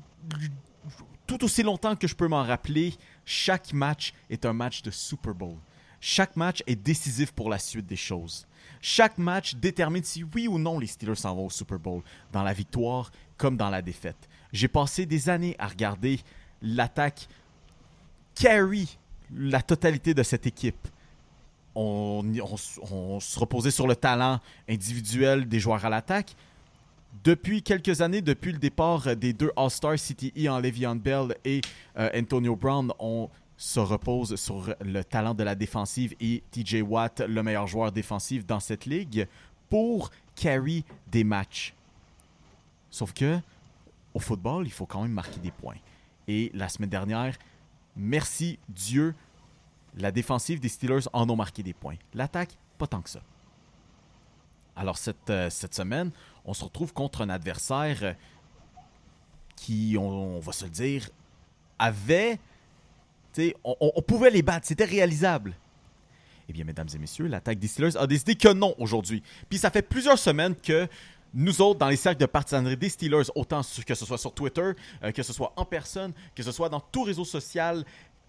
tout aussi longtemps que je peux m'en rappeler, chaque match est un match de Super Bowl. Chaque match est décisif pour la suite des choses. Chaque match détermine si oui ou non les Steelers s'en vont au Super Bowl, dans la victoire comme dans la défaite. J'ai passé des années à regarder l'attaque carry la totalité de cette équipe. On, se reposait sur le talent individuel des joueurs à l'attaque. Depuis quelques années, depuis le départ des deux All-Stars CTE en Le'Veon Bell et euh, Antonio Brown, on se repose sur le talent de la défensive et TJ Watt, le meilleur joueur défensif dans cette ligue, pour carry des matchs. Sauf que au football, il faut quand même marquer des points. Et la semaine dernière, merci Dieu, la défensive des Steelers en ont marqué des points. L'attaque, pas tant que ça. Alors cette, euh, semaine, on se retrouve contre un adversaire qui, on, va se le dire, avait. on- on pouvait les battre, c'était réalisable. Eh bien, mesdames et messieurs, l'attaque des Steelers a décidé que non aujourd'hui. Puis ça fait plusieurs semaines que nous autres, dans les cercles de partisanerie des Steelers, autant que ce soit sur Twitter, euh, que ce soit en personne, que ce soit dans tout réseau social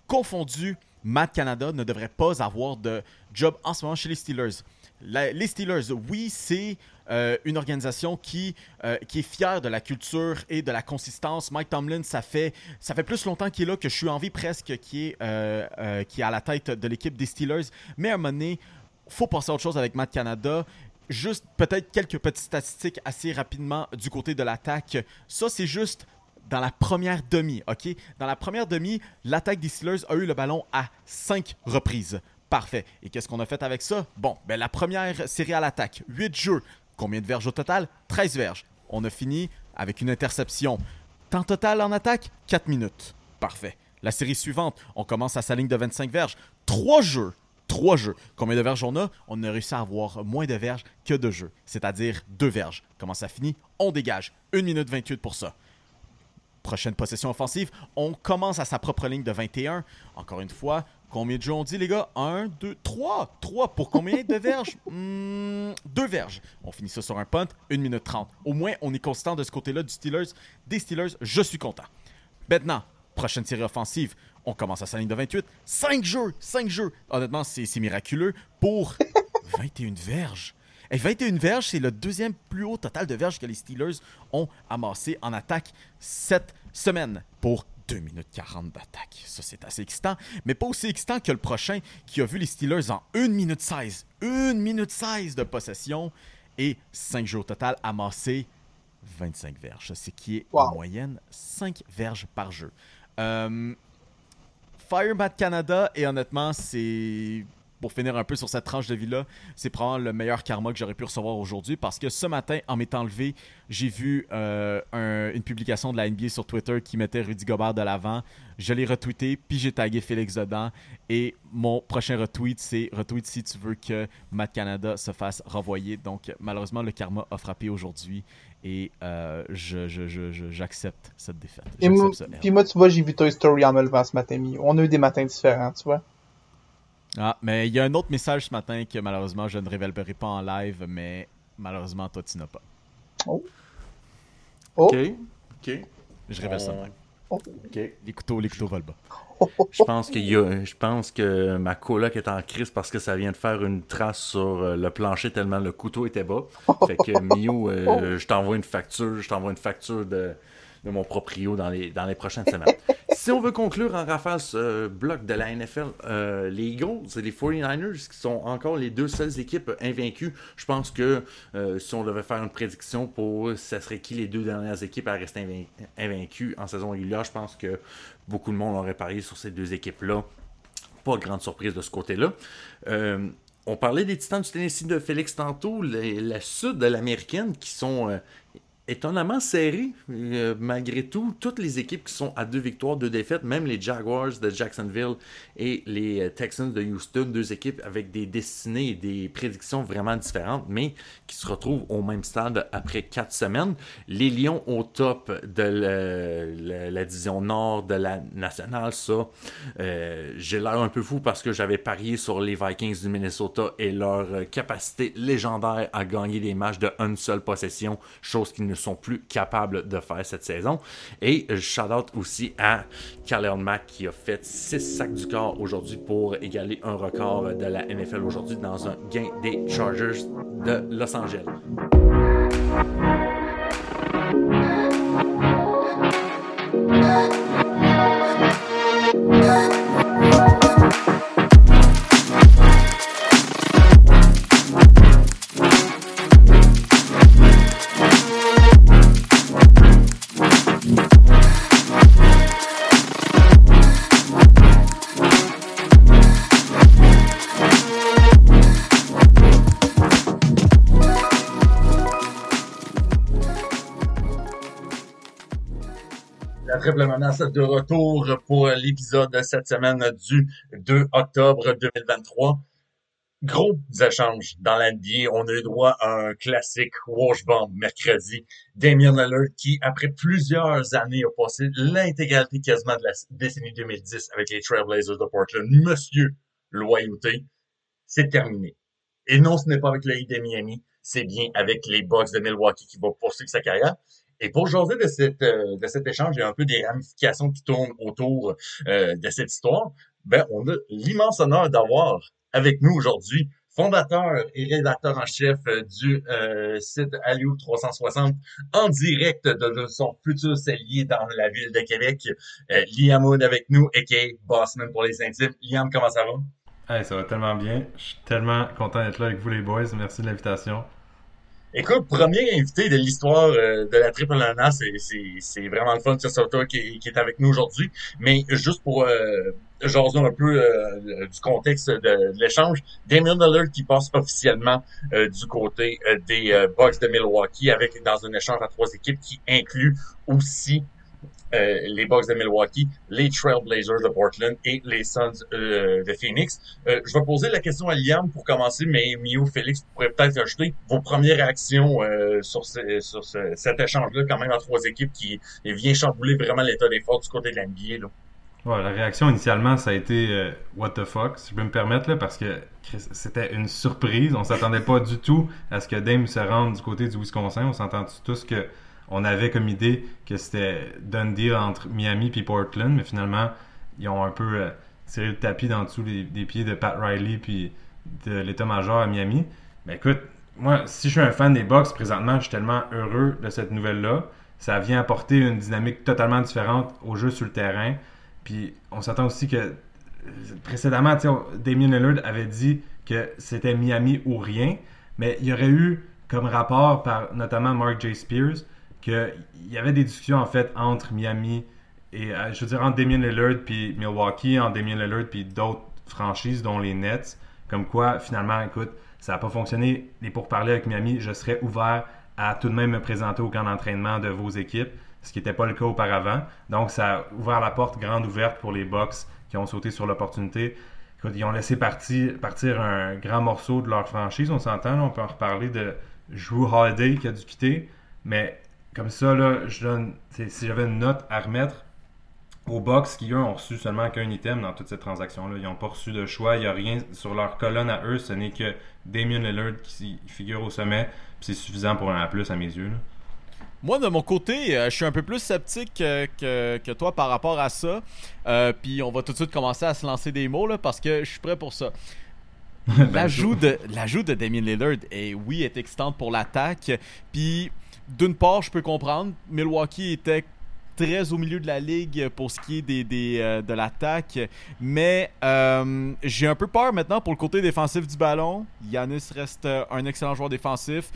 confondu, Matt Canada ne devrait pas avoir de job en ce moment chez les Steelers. Les Steelers, oui, c'est euh, une organisation qui, euh, qui est fière de la culture et de la consistance. Mike Tomlin, ça fait, ça fait plus longtemps qu'il est là que je suis envie presque qu'il est, qui est à la tête de l'équipe des Steelers. Mais à un moment donné, faut passer à autre chose avec Matt Canada. Juste peut-être quelques petites statistiques assez rapidement du côté de l'attaque. Ça, c'est juste dans la première demi, OK? Dans la première demi, l'attaque des Steelers a eu le ballon à 5 reprises. Parfait. Et qu'est-ce qu'on a fait avec ça? Bon, ben la première série à l'attaque, 8 jeux. Combien de verges au total? 13 verges. On a fini avec une interception. Temps total en attaque? 4 minutes. Parfait. La série suivante, on commence à sa ligne de 25 verges. 3 jeux. 3 jeux. Combien de verges on a? On a réussi à avoir moins de verges que de jeux, c'est-à-dire 2 verges. Comment ça finit? On dégage. 1 minute 28 pour ça. Prochaine possession offensive, on commence à sa propre ligne de 21. Encore une fois, combien de jeux on dit, les gars? 1, 2, 3. 3 pour combien de verges? 2 verges. On finit ça sur un punt, 1 minute 30. Au moins, on est constant de ce côté-là du Steelers. Des Steelers, je suis content. Maintenant, prochaine série offensive, on commence à sa ligne de 28. 5 jeux, 5 jeux. Honnêtement, c'est miraculeux pour 21 verges. Et 21 verges, c'est le deuxième plus haut total de verges que les Steelers ont amassé en attaque cette semaine pour 2 minutes 40 d'attaque. Ça, c'est assez excitant, mais pas aussi excitant que le prochain qui a vu les Steelers en 1 minute 16. 1 minute 16 de possession et 5 jeux au total amassés 25 verges. Ce qui est en moyenne 5 verges par jeu. Euh, Firebat Canada, et honnêtement, c'est. Pour finir un peu sur cette tranche de vie-là, c'est probablement le meilleur karma que j'aurais pu recevoir aujourd'hui parce que ce matin, en m'étant levé, j'ai vu euh, un- une publication de la NBA sur Twitter qui mettait Rudy Gobert de l'avant. Je l'ai retweeté, puis j'ai tagué Félix dedans. Et mon prochain retweet, c'est retweet si tu veux que Matt Canada se fasse renvoyer. Donc, malheureusement, le karma a frappé aujourd'hui et euh, je- je- je- je- j'accepte cette défaite. Et moi, J'accepte ça. puis moi, tu vois, j'ai vu Toy Story en me levant ce matin. Mio. On a eu des matins différents, tu vois. Ah, mais il y a un autre message ce matin que malheureusement je ne révélerai pas en live, mais malheureusement toi tu n'as pas. Oh. Ok. Ok. Je révèle ça. même. Oh. Ok. Les couteaux, les couteaux volent bas. Je pense je pense que ma coloc est en crise parce que ça vient de faire une trace sur euh, le plancher tellement le couteau était bas. Fait que Mio, euh, je t'envoie une facture, je t'envoie une facture de, de mon proprio dans les, dans les prochaines semaines. si on veut conclure en rafale ce bloc de la NFL, euh, les Eagles et les 49ers qui sont encore les deux seules équipes invaincues, je pense que euh, si on devait faire une prédiction pour ça serait qui les deux dernières équipes à rester invaincues en saison régulière, je pense que beaucoup de monde aurait parié sur ces deux équipes-là. Pas de grande surprise de ce côté-là. Euh, on parlait des Titans du Tennessee de Félix tantôt, les- la sud de l'américaine qui sont étonnamment serrées euh, malgré tout. Toutes les équipes qui sont à deux victoires, deux défaites, même les Jaguars de Jacksonville et les euh, Texans de Houston, deux équipes avec des destinées et des prédictions vraiment différentes, mais qui se retrouvent au même stade après quatre semaines. Les Lions au top de le- la division nord de la nationale, ça, euh, j'ai l'air un peu fou parce que j'avais parié sur les Vikings du Minnesota et leur euh, capacité légendaire à gagner des matchs de une seule possession, chose qu'ils ne sont plus capables de faire cette saison. Et shout out aussi à Khalil Mack qui a fait 6 sacs du corps aujourd'hui pour égaler un record de la NFL aujourd'hui dans un gain des Chargers de Los Angeles. De retour pour l'épisode de cette semaine du 2 octobre 2023. Gros échanges dans l'NBA. On a eu droit à un classique wash bomb mercredi. Damien Lillard qui, après plusieurs années, a passé l'intégralité quasiment de la décennie 2010 avec les Trailblazers de Portland. Monsieur loyauté, c'est terminé. Et non, ce n'est pas avec le de Miami, c'est bien avec les Bucks de Milwaukee qui va poursuivre sa carrière. Et pour jaser de, cette, euh, de cet échange, a un peu des ramifications qui tournent autour euh, de cette histoire. Ben, on a l'immense honneur d'avoir avec nous aujourd'hui fondateur et rédacteur en chef euh, du euh, site Aliou 360 en direct de, son futur cellier dans la ville de Québec. Liam Wood avec nous, a.k.a. Bossman pour les intimes. Liam, comment ça va? Hey, ça va tellement bien. Je suis tellement content d'être là avec vous les boys. Merci de l'invitation. Écoute, premier invité de l'histoire euh, de la Triple Nana, c'est vraiment le fun, c'est toi qui, qui, est avec nous aujourd'hui. Mais juste pour euh, jaser un peu euh, du contexte de, l'échange, Damien Lillard qui passe officiellement euh, du côté des Bucks de Milwaukee avec dans un échange à trois équipes qui inclut aussi euh, les Bucks de Milwaukee, les Trailblazers de Portland et les Suns euh, de Phoenix. Euh, je vais poser la question à Liam pour commencer, mais Mio, Félix, vous pourrez peut-être ajouter vos premières réactions sur, sur cet échange-là, quand même, à trois équipes qui vient chambouler vraiment l'état des forces du côté de l'NBA. Là. Ouais, la réaction initialement, ça a été What the fuck, si je peux me permettre, là, parce que c'était une surprise. On s'attendait pas du tout à ce que Dame se rende du côté du Wisconsin. On s'entend tous que on avait comme idée que c'était done deal entre Miami et Portland, mais finalement, ils ont un peu euh, tiré le tapis dans dessous des pieds de Pat Riley puis de l'état-major à Miami. Mais écoute, moi, si je suis un fan des Bucks présentement, je suis tellement heureux de cette nouvelle-là. Ça vient apporter une dynamique totalement différente au jeu sur le terrain. Puis on s'attend aussi que précédemment, Damien Lillard avait dit que c'était Miami ou rien, mais il y aurait eu comme rapport par notamment Mark J. Spears qu'il y avait des discussions en fait entre Miami et euh, je veux dire entre Damien Lillard puis Milwaukee, entre Damien Lillard puis d'autres franchises dont les Nets, comme quoi finalement écoute, ça n'a pas fonctionné et pour parler avec Miami, je serais ouvert à tout de même me présenter au camp d'entraînement de vos équipes, ce qui n'était pas le cas auparavant. Donc ça a ouvert la porte grande ouverte pour les Bucks qui ont sauté sur l'opportunité. ils ont laissé partir, un grand morceau de leur franchise, on s'entend, on peut en reparler de Drew Holiday qui a dû quitter, mais comme ça, là, je donne. Si j'avais une note à remettre aux Bucks qui, eux, ont reçu seulement qu'un item dans toute cette transaction-là. Ils n'ont pas reçu de choix. Il n'y a rien sur leur colonne à eux. Ce n'est que Damien Lillard qui figure au sommet. C'est suffisant pour un A plus à mes yeux. Moi, de mon côté, euh, je suis un peu plus sceptique euh, que, toi par rapport à ça. Euh, puis on va tout de suite commencer à se lancer des mots là, parce que je suis prêt pour ça. Ben, l'ajout de l'ajout de Damien Lillard est oui est excitant pour l'attaque. Puis d'une part, je peux comprendre, Milwaukee était très au milieu de la ligue pour ce qui est euh, de l'attaque. Mais euh, j'ai un peu peur maintenant pour le côté défensif du ballon. Yanis reste un excellent joueur défensif.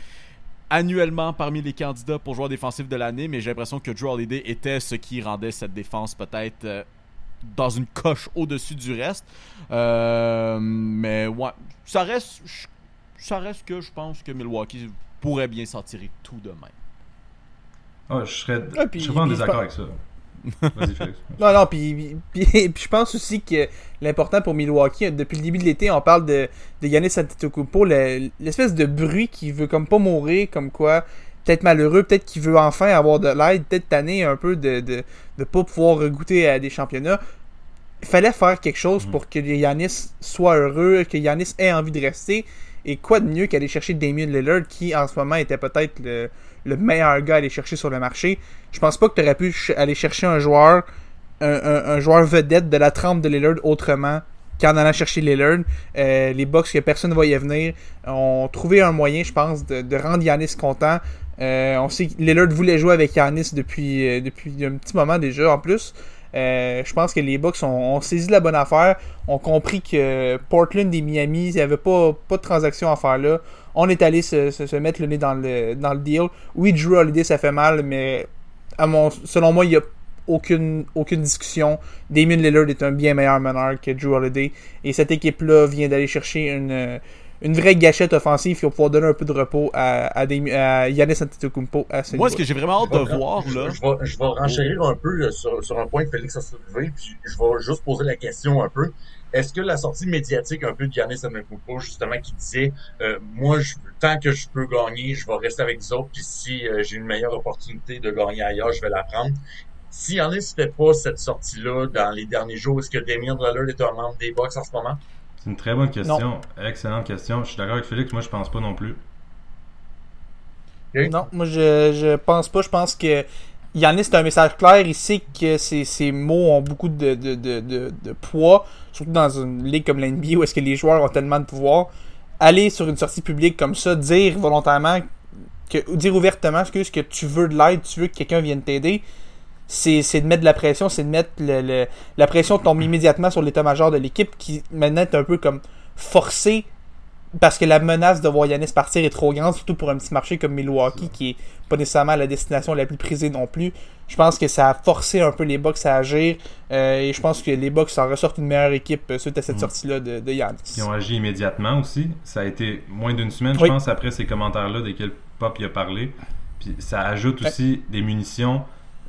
Annuellement parmi les candidats pour joueur défensif de l'année, mais j'ai l'impression que Drew Holiday était ce qui rendait cette défense peut-être euh, dans une coche au-dessus du reste. mais ouais, ça reste, ça reste que je pense que Milwaukee pourrait bien s'en tirer tout de même. Ah, je serais, ah, je serais pas en désaccord avec ça. Vas-y, Félix. non, non, puis, je pense aussi que l'important pour Milwaukee, depuis le début de l'été, on parle de, de Yannis Antetokounmpo, l'espèce de bruit qui veut comme pas mourir, comme quoi, peut-être malheureux, peut-être qu'il veut enfin avoir de l'aide, peut-être tanner un peu de, de, de pas pouvoir goûter à des championnats. Il fallait faire quelque chose mm. pour que Yanis soit heureux, que Yanis ait envie de rester. Et quoi de mieux qu'aller chercher Damien Lillard, qui en ce moment était peut-être le, le meilleur gars à aller chercher sur le marché. Je pense pas que tu aurais pu aller chercher un joueur, un, joueur vedette de la trempe de Lillard autrement qu'en allant chercher Lillard. Euh, les box que personne ne voyait venir ont trouvé un moyen, je pense, de, rendre Yanis content. Euh, on sait que Lillard voulait jouer avec Yanis depuis, euh, depuis un petit moment déjà en plus. Je pense que les Bucks ont, saisi la bonne affaire, ont compris que Portland et Miami, il n'y avait pas, de transaction à faire là on est allé se, mettre le nez dans le, deal. Oui, Drew Holiday, ça fait mal, mais selon moi, il n'y a aucune, aucune discussion. Damien Lillard est un bien meilleur meneur que Drew Holiday. Et cette équipe-là vient d'aller chercher une, une vraie gâchette offensive qui va pouvoir donner un peu de repos à, à, à Yannis Antetokounmpo. À Moi, ce que j'ai vraiment hâte de voir, là... Je, vais, je vais renchérir un peu sur, sur un point que Félix a soulevé, puis je vais juste poser la question un peu. Est-ce que la sortie médiatique un peu de Giannis Antetokounmpo, justement, qui disait, euh, moi, je, tant que je peux gagner, je vais rester avec vous autres, puis si euh, j'ai une meilleure opportunité de gagner ailleurs, je vais la prendre. Si Giannis fait pas cette sortie-là dans les derniers jours, est-ce que Damien Lillard est un membre des Bucks en ce moment? C'est une très bonne question. Excellente question. Je suis d'accord avec Félix, moi je pense pas non plus. Non, moi je, je pense pas. Je pense que Yannis, c'est un message clair. Il sait que ses, mots ont beaucoup de, de, de, de, poids, surtout dans une ligue comme l'NBA où est-ce que les joueurs ont tellement de pouvoir. Aller sur une sortie publique comme ça, dire volontairement, que, dire ouvertement ce que tu veux de l'aide, tu veux que quelqu'un vienne t'aider, c'est de mettre de la pression, c'est de mettre le, la pression tombe immédiatement sur l'état-major de l'équipe qui maintenant est un peu comme forcé parce que la menace de voir Yanis partir est trop grande, surtout pour un petit marché comme Milwaukee, qui est pas nécessairement la destination la plus prisée non plus. Je pense que ça a forcé un peu les Bucks à agir, euh, et je pense que les Bucks en ressortent une meilleure équipe euh, suite à cette mm. sortie-là de, de Yanis. Ils ont agi immédiatement aussi. Ça a été moins d'une semaine, je pense, après ces commentaires-là, desquels Pop y a parlé. Puis ça ajoute aussi des munitions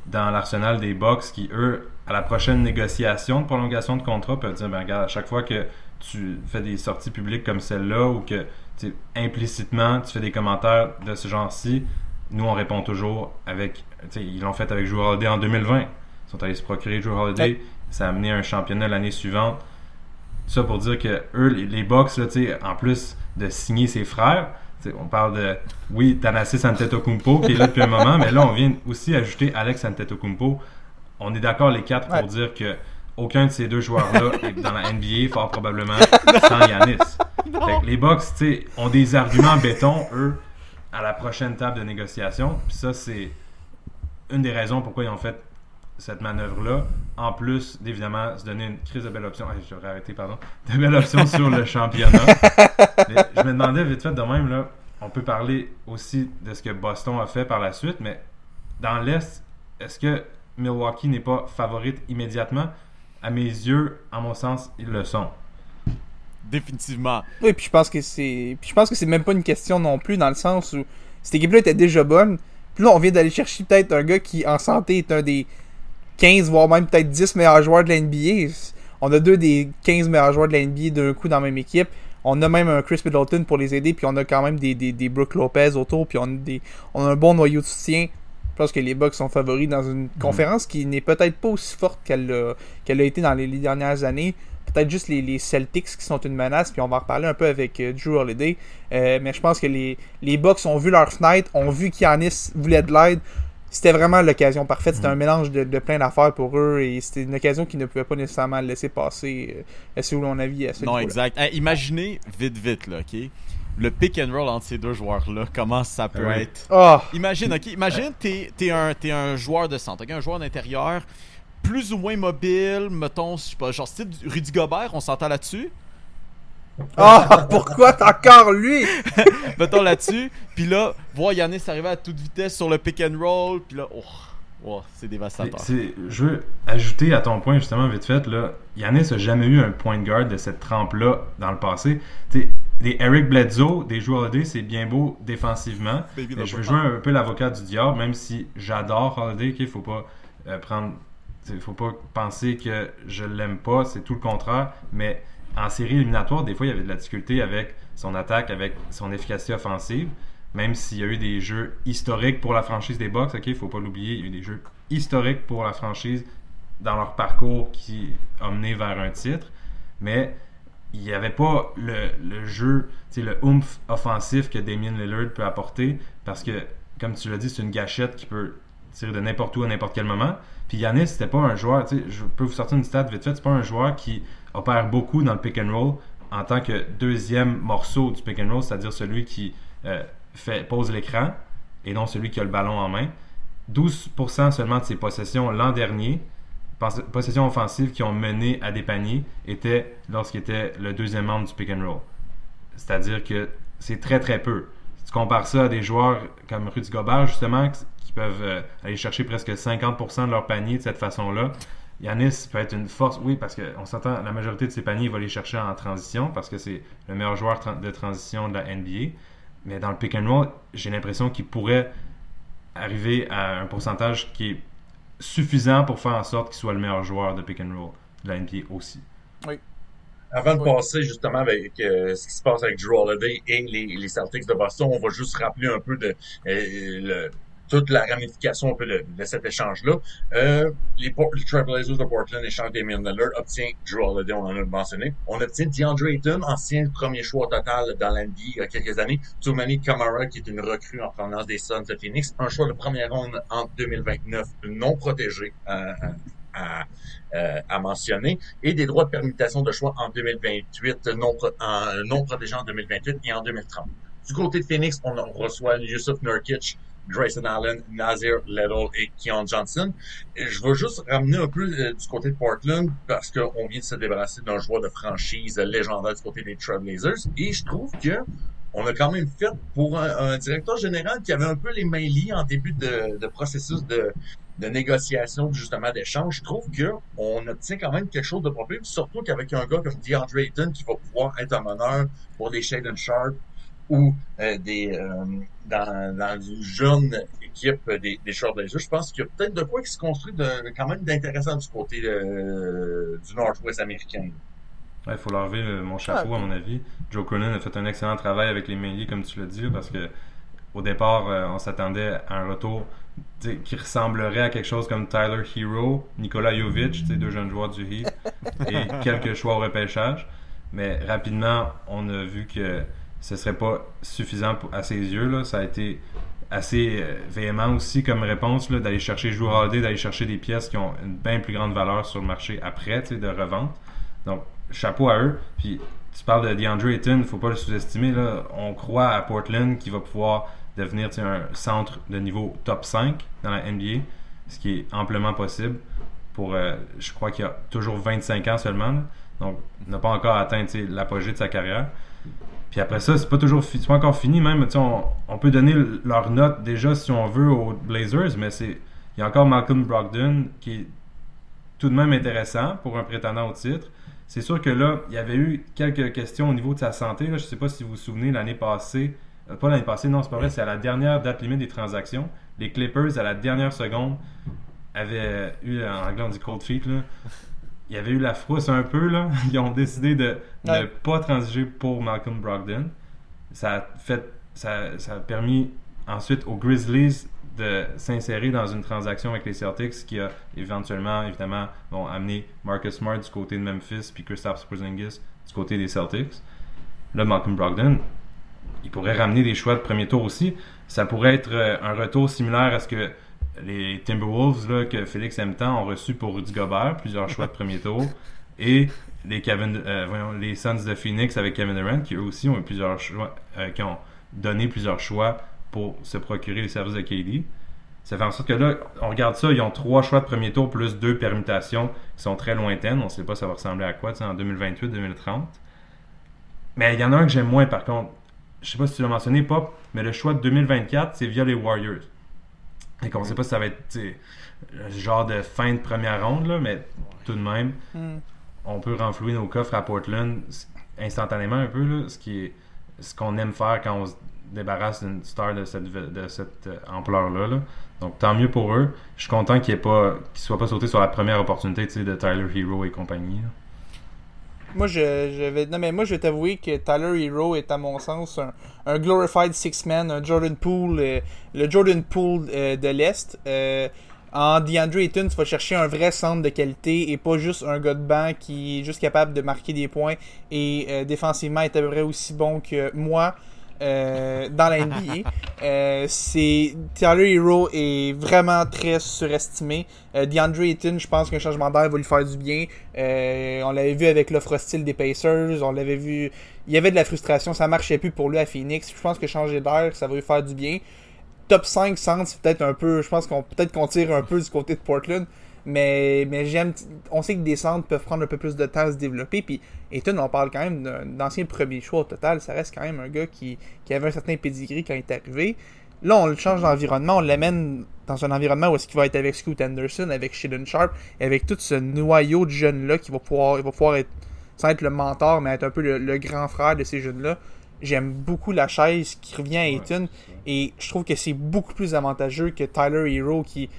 dans l'arsenal des Bucks qui, eux, à la prochaine négociation de prolongation de contrat, peuvent dire ben, regarde, à chaque fois que tu fais des sorties publiques comme celle-là ou que implicitement tu fais des commentaires de ce genre-ci, nous on répond toujours avec. Ils l'ont fait avec Joe Holiday en 2020. Ils sont allés se procurer Joe Holiday. Ça a amené un championnat l'année suivante. Ça pour dire que eux, les, les là, en plus de signer ses frères, on parle de, oui, Thanasis Antetokounmpo qui est là depuis un moment, mais là on vient aussi ajouter Alex Antetokounmpo. On est d'accord les quatre pour dire que aucun de ces deux joueurs-là est dans la NBA, fort probablement, sans Yanis. les Bucks, ont des arguments béton, eux, à la prochaine table de négociation. Puis ça, c'est une des raisons pourquoi ils ont fait cette manœuvre-là. En plus d'évidemment se donner une crise de belle option. j'aurais arrêté, pardon. De belle option sur le championnat. je me demandais vite fait de même, là, on peut parler aussi de ce que Boston a fait par la suite, mais dans l'Est, est-ce que Milwaukee n'est pas favorite immédiatement? à mes yeux, à mon sens, ils le sont. Définitivement. Oui, puis je pense que c'est. Puis je pense que c'est même pas une question non plus, dans le sens où cette équipe-là était déjà bonne. Puis là, on vient d'aller chercher peut-être un gars qui, en santé, est un des 15, voire même peut-être 10 meilleurs joueurs de la NBA. On a deux des 15 meilleurs joueurs de la NBA d'un coup dans la même équipe. On a même un Chris Middleton pour les aider, puis on a quand même des, des, des Brooke Lopez autour, puis on a, des, on a un bon noyau de soutien. Je pense que les Bucks sont favoris dans une mhm. conférence qui n'est peut-être pas aussi forte qu'elle a, a été dans les, dernières années. Peut-être juste les, Celtics qui sont une menace, puis on va en reparler un peu avec euh, Drew Holiday. Euh, mais je pense que les, les Bucks ont vu leur fenêtre, ont vu qu'Yanis voulait de l'aide. C'était vraiment l'occasion parfaite. C'était mhm. un mélange de, plein d'affaires pour eux et c'était une occasion qu'ils ne pouvaient pas nécessairement laisser passer. Euh, si vous l'on avis à ce Non, exact. imaginez, vite, vite, là, OK? le pick and roll entre ces deux joueurs-là, comment ça peut être? Oh. Imagine, ok, imagine t'es es un, es un joueur de centre, un joueur d'intérieur, plus ou moins mobile, mettons, je sais pas, genre style Rudy Gobert, on s'entend là-dessus? Ah, oh, pourquoi encore lui? Mettons là-dessus, puis là, voir Yannis arriver à toute vitesse sur le pick and roll, puis là, oh, c'est dévastateur. je veux ajouter à ton point justement vite fait là, Yannis a jamais eu un point de garde de cette trempe là dans le passé. sais des Eric Bledsoe, des joueurs Holiday, c'est bien beau défensivement. Mais je veux jouer un peu l'avocat du diable, même si j'adore Holiday, qu'il faut pas euh, prendre. Il faut pas penser que je l'aime pas, c'est tout le contraire. Mais en série éliminatoire, des fois, il y avait de la difficulté avec son attaque, avec son efficacité offensive. Même s'il y a eu des jeux historiques pour la franchise des Bucks, ok, faut pas l'oublier, il y a eu des jeux historiques pour la franchise dans leur parcours qui a mené vers un titre. Mais il n'y avait pas le, le jeu, le oomph offensif que Damien Lillard peut apporter parce que, comme tu l'as dit, c'est une gâchette qui peut tirer de n'importe où à n'importe quel moment. Puis Yanis, c'était pas un joueur, je peux vous sortir une stat vite fait, c'est pas un joueur qui opère beaucoup dans le pick and roll en tant que deuxième morceau du pick and roll, c'est-à-dire celui qui euh, pose l'écran et non celui qui a le ballon en main. 12% seulement de ses possessions l'an dernier possessions offensives qui ont mené à des paniers étaient lorsqu'il était le deuxième membre du pick and roll. C'est-à-dire que c'est très très peu. Si tu compares ça à des joueurs comme Rudy Gobert, justement, qui peuvent euh, aller chercher presque 50% de leur panier de cette façon-là, Yanis peut être une force, oui, parce qu'on s'entend, la majorité de ses paniers, il va les chercher en transition, parce que c'est le meilleur joueur de transition de la NBA. Mais dans le pick and roll, j'ai l'impression qu'il pourrait arriver à un pourcentage qui est suffisant pour faire en sorte qu'il soit le meilleur joueur de pick and roll de la NBA aussi. Oui. Avant de passer justement avec euh, ce qui se passe avec Drew Holiday et les, les Celtics de Boston, on va juste rappeler un peu de euh, le- toute la ramification de, cet échange-là. Euh, les, les Trailblazers de Portland échangent Damian Lillard, obtient Drew Holiday, on en a mentionné. On obtient DeAndre Ayton, ancien premier choix total dans l'NBA il y a quelques années. Tumani Kamara, qui est une recrue en provenance des Suns de Phoenix. Un choix de première ronde en 2029 non protégé euh, à, euh, à mentionner et des droits de permutation de choix en 2028, non, pro- en- non protégés en 2028 et en 2030. Du côté de Phoenix, on reçoit Yusuf Nurkic, Grayson Allen, Nazir Little et Keon Johnson. Et je veux juste ramener un peu euh, du côté de Portland parce qu'on vient de se débarrasser d'un joueur de franchise légendaire du côté des Trailblazers et je trouve que on a quand même fait pour un, directeur général qui avait un peu les mains liées en début de, processus de, négociation, justement d'échange, je trouve que on obtient quand même quelque chose de propre, surtout qu'avec un gars comme DeAndre Ayton qui va pouvoir être un meneur pour des Shaden Sharp ou euh, des euh, dans, dans une jeune équipe des, des Trailblazers, je pense qu'il y a peut-être de quoi qui se construit de, quand même d'intéressant du côté euh, du Northwest américain. Il faut leur lever mon chapeau, à mon avis. Joe Cronin a fait un excellent travail avec les Méliers, comme tu l'as dit, parce que au départ, on s'attendait à un retour qui ressemblerait à quelque chose comme Tyler Hero, Nikola Jovic, deux jeunes joueurs du Heat, et quelques choix au repêchage. Mais rapidement, on a vu que ce serait pas suffisant à ses yeux. Ça a été assez euh, véhément aussi comme réponse d'aller chercher Drew Holiday, d'aller chercher des pièces qui ont une bien plus grande valeur sur le marché après, de revente. Donc, chapeau à eux. Puis, tu parles de DeAndre Ayton, il faut pas le sous-estimer. On croit à Portland qui va pouvoir devenir un centre de niveau top 5 dans la NBA, ce qui est amplement possible pour, euh, je crois qu'il a toujours 25 ans seulement. là. Donc, il n'a pas encore atteint l'apogée de sa carrière. Puis après ça, c'est pas toujours c'est pas encore fini même. On, on peut donner leur note déjà si on veut aux Blazers, mais c'est il y a encore Malcolm Brogdon qui est tout de même intéressant pour un prétendant au titre. C'est sûr que là, il y avait eu quelques questions au niveau de sa santé. Je sais pas si vous vous souvenez, l'année passée, euh, pas l'année passée, non, c'est pas vrai, c'est à la dernière date limite des transactions. Les Clippers, à la dernière seconde, avaient eu, en anglais on dit cold feet, là. Il y avait eu la frousse un peu. Là. Ils ont décidé de ne pas transiger pour Malcolm Brogdon. Ça a, fait, ça, ça a permis ensuite aux Grizzlies de s'insérer dans une transaction avec les Celtics qui a éventuellement, évidemment, bon, amené Marcus Smart du côté de Memphis puis Kristaps Porzingis du côté des Celtics. Là, Malcolm Brogdon, il pourrait ramener des choix de premier tour aussi. Ça pourrait être euh, un retour similaire à ce que les Timberwolves, là, que Félix aime tant, ont reçu pour Rudy Gobert, plusieurs choix de premier tour. Et les, Kevin, euh, voyons, les Suns de Phoenix avec Kevin Durant, qui eux aussi ont eu plusieurs choix, euh, qui ont donné plusieurs choix pour se procurer les services de KD. Ça fait en sorte que là, on regarde ça, ils ont trois choix de premier tour plus deux permutations qui sont très lointaines. On ne sait pas ça va ressembler à quoi, en 2028-2030. Mais il y en a un que j'aime moins par contre. Je sais pas si tu l'as mentionné, Pop, mais le choix de 2024, c'est via les Warriors. Et qu'on sait pas si ça va être genre de fin de première ronde, là, mais tout de même, Hmm. on peut renflouer nos coffres à Portland instantanément un peu, là, ce qui est ce qu'on aime faire quand on se débarrasse d'une star de cette, de cette euh, ampleur-là. là. Donc tant mieux pour eux. Je suis content qu'ils ne soient pas sautés sur la première opportunité de Tyler Hero et compagnie. là. Moi, je, je vais, non, mais moi, je t'avouer que Tyler Hero est, à mon sens, un, un glorified six-man, un Jordan Poole, euh, le Jordan Poole euh, de l'Est. Euh, en DeAndre Ayton, tu vas chercher un vrai centre de qualité et pas juste un gars de banc qui est juste capable de marquer des points et défensivement est à peu près aussi bon que moi. Euh, dans la NBA. Euh, c'est Tyler Hero est vraiment très surestimé. Euh, DeAndre Ayton, je pense qu'un changement d'air va lui faire du bien. On l'avait vu avec l'offre hostile des Pacers, on l'avait vu. Il y avait de la frustration, ça marchait plus pour lui à Phoenix. Je pense que changer d'air, ça va lui faire du bien. Top 5 centre, c'est peut-être un peu. Je pense qu'on peut-être qu'on tire un peu du côté de Portland. Mais, mais j'aime. On sait que des centres peuvent prendre un peu plus de temps à se développer. Puis Ayton, on parle quand même d'ancien premier choix au total. Ça reste quand même un gars qui, qui avait un certain pedigree quand il est arrivé. Là, on le change d'environnement, on l'amène dans un environnement où est-ce qu'il va être avec Scoot Anderson, avec Shaden Sharp, et avec tout ce noyau de jeunes-là qui va pouvoir, il va pouvoir être, sans être le mentor, mais être un peu le, le grand frère de ces jeunes-là. J'aime beaucoup la chaise qui revient à Ayton, et je trouve que c'est beaucoup plus avantageux que Tyler Hero qui.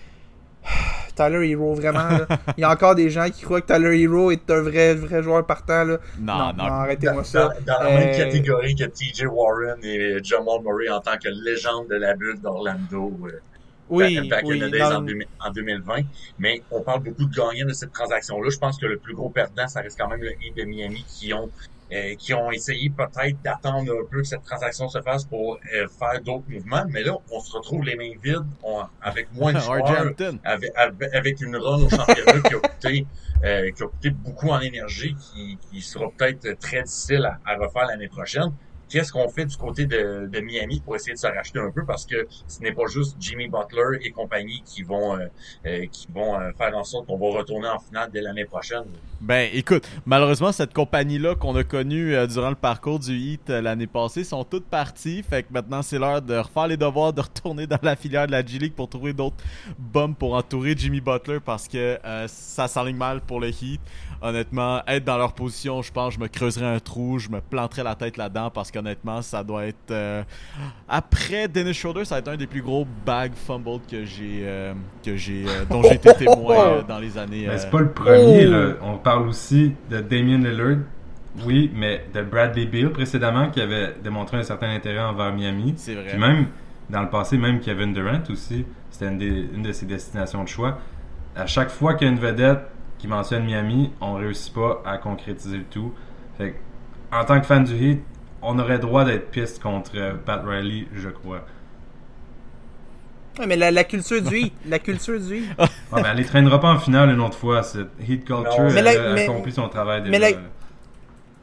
Tyler Hero, vraiment. là. Il y a encore des gens qui croient que Tyler Hero est un vrai, vrai joueur partant. Là. Non, non. arrêtez-moi Dans, ça. dans la même Euh, catégorie que TJ Warren et Jamal Murray en tant que légende de la bulle d'Orlando. euh, Oui, back, back in oui. the days dans- en, 2000 en 2020. Mais on parle beaucoup de gagnants de cette transaction-là. Je pense que le plus gros perdant, ça reste quand même le Heat de Miami qui ont euh, qui ont essayé peut-être d'attendre un peu que cette transaction se fasse pour euh, faire d'autres mouvements. Mais là, on se retrouve les mains vides, on- avec moins de joueurs, avec- avec une run au championnat qui a coûté euh, qui a coûté beaucoup en énergie, qui, qui sera peut-être très difficile à, à refaire l'année prochaine. Qu'est-ce qu'on fait du côté de, Miami pour essayer de se racheter un peu? Parce que ce n'est pas juste Jimmy Butler et compagnie qui vont euh, euh, qui vont euh, faire en sorte qu'on va retourner en finale dès l'année prochaine. Ben, écoute, malheureusement, cette compagnie-là qu'on a connue durant le parcours du Heat l'année passée sont toutes parties. Fait que maintenant, c'est l'heure de refaire les devoirs, de retourner dans la filière de la G-League pour trouver d'autres bums pour entourer Jimmy Butler parce que ça s'enligne mal pour le Heat. Honnêtement, être dans leur position, je pense, je me creuserais un trou, je me planterais la tête là-dedans parce qu'honnêtement, ça doit être. euh, Après Dennis Schroeder, ça va être un des plus gros bag fumbles que j'ai, euh, que j'ai, euh, dont j'ai été témoin euh, dans les années. Mais c'est pas le premier, Oh! là. On parle aussi de Damien Lillard. Oui, mais de Bradley Beal précédemment qui avait démontré un certain intérêt envers Miami. C'est vrai. Puis même, dans le passé, même Kevin Durant aussi, c'était une, des- une de ses destinations de choix. À chaque fois qu'il y a une vedette qui mentionne Miami, on réussit pas à concrétiser le tout. Fait que, en tant que fan du Heat, on aurait droit d'être piste contre euh, Pat Riley, je crois. Ouais, mais la, la culture du Heat, la culture du Heat. Ah, ben, elle les traînera pas en finale une autre fois. Cette Heat Culture, Non. Mais elle la- a mais- accompli son travail déjà. mais la-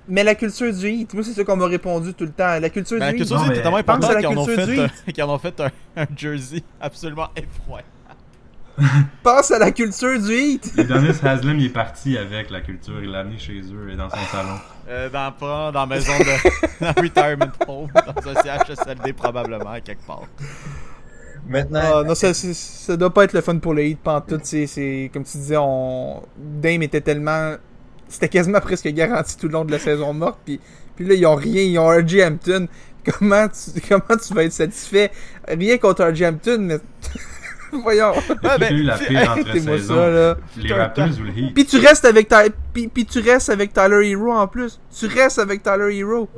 Mais la culture du Heat, moi c'est ça qu'on m'a répondu tout le temps. La culture Ben, la du culture Heat. Non, c'est tellement pense important à la qu'ils en, ont culture fait, du euh, qu'ils en ont fait un, un jersey absolument effroyable. Pense à la culture du Heat. Et Dennis Haslam, il est parti avec la culture. Il l'a amené chez eux et dans son salon. Euh, dans, pas dans la maison de dans retirement home, dans un CHSLD probablement, quelque part. Maintenant, Ah, non, ça, ça doit pas être le fun pour le Heat pantoute. C'est, c'est, comme tu disais, on... Dame était tellement... C'était quasiment presque garanti tout le long de la saison morte. Puis, puis là, ils ont rien. Ils ont RJ Hampton. Comment tu, comment tu vas être satisfait? Rien contre RJ Hampton, mais... Voyons. Ah, qui ben, a eu la pire ça, là. Les Raptors ou le Heat? Puis tu restes avec Ty- puis, puis tu restes avec Tyler Hero en plus. Tu restes avec Tyler Hero.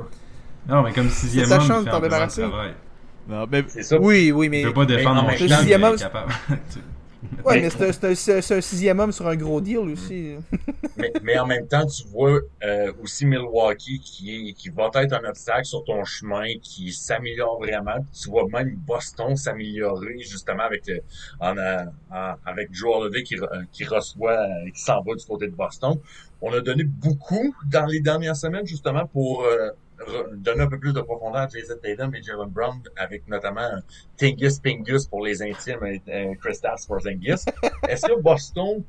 Non, mais comme sixième ta homme, chance il de t'en débarrasser. Non, mais ça. Oui, oui, mais. Il peut pas défendre en mon chien, mais capable. Ouais, Mais- mais c'est un, sixième homme sur un gros deal aussi. mais, mais en même temps, tu vois euh, aussi Milwaukee qui est qui va être un obstacle sur ton chemin, qui s'améliore vraiment. Tu vois même Boston s'améliorer justement avec le, en, euh, en- avec Joe Holiday qui, re- qui reçoit, euh, qui s'en va du côté de Boston. On a donné beaucoup dans les dernières semaines justement pour euh, donner un peu plus de profondeur à Jason Tatum et Jalen Brown avec notamment Tingus Pingus pour les intimes et euh, Kristaps Porzingis. Est-ce que Boston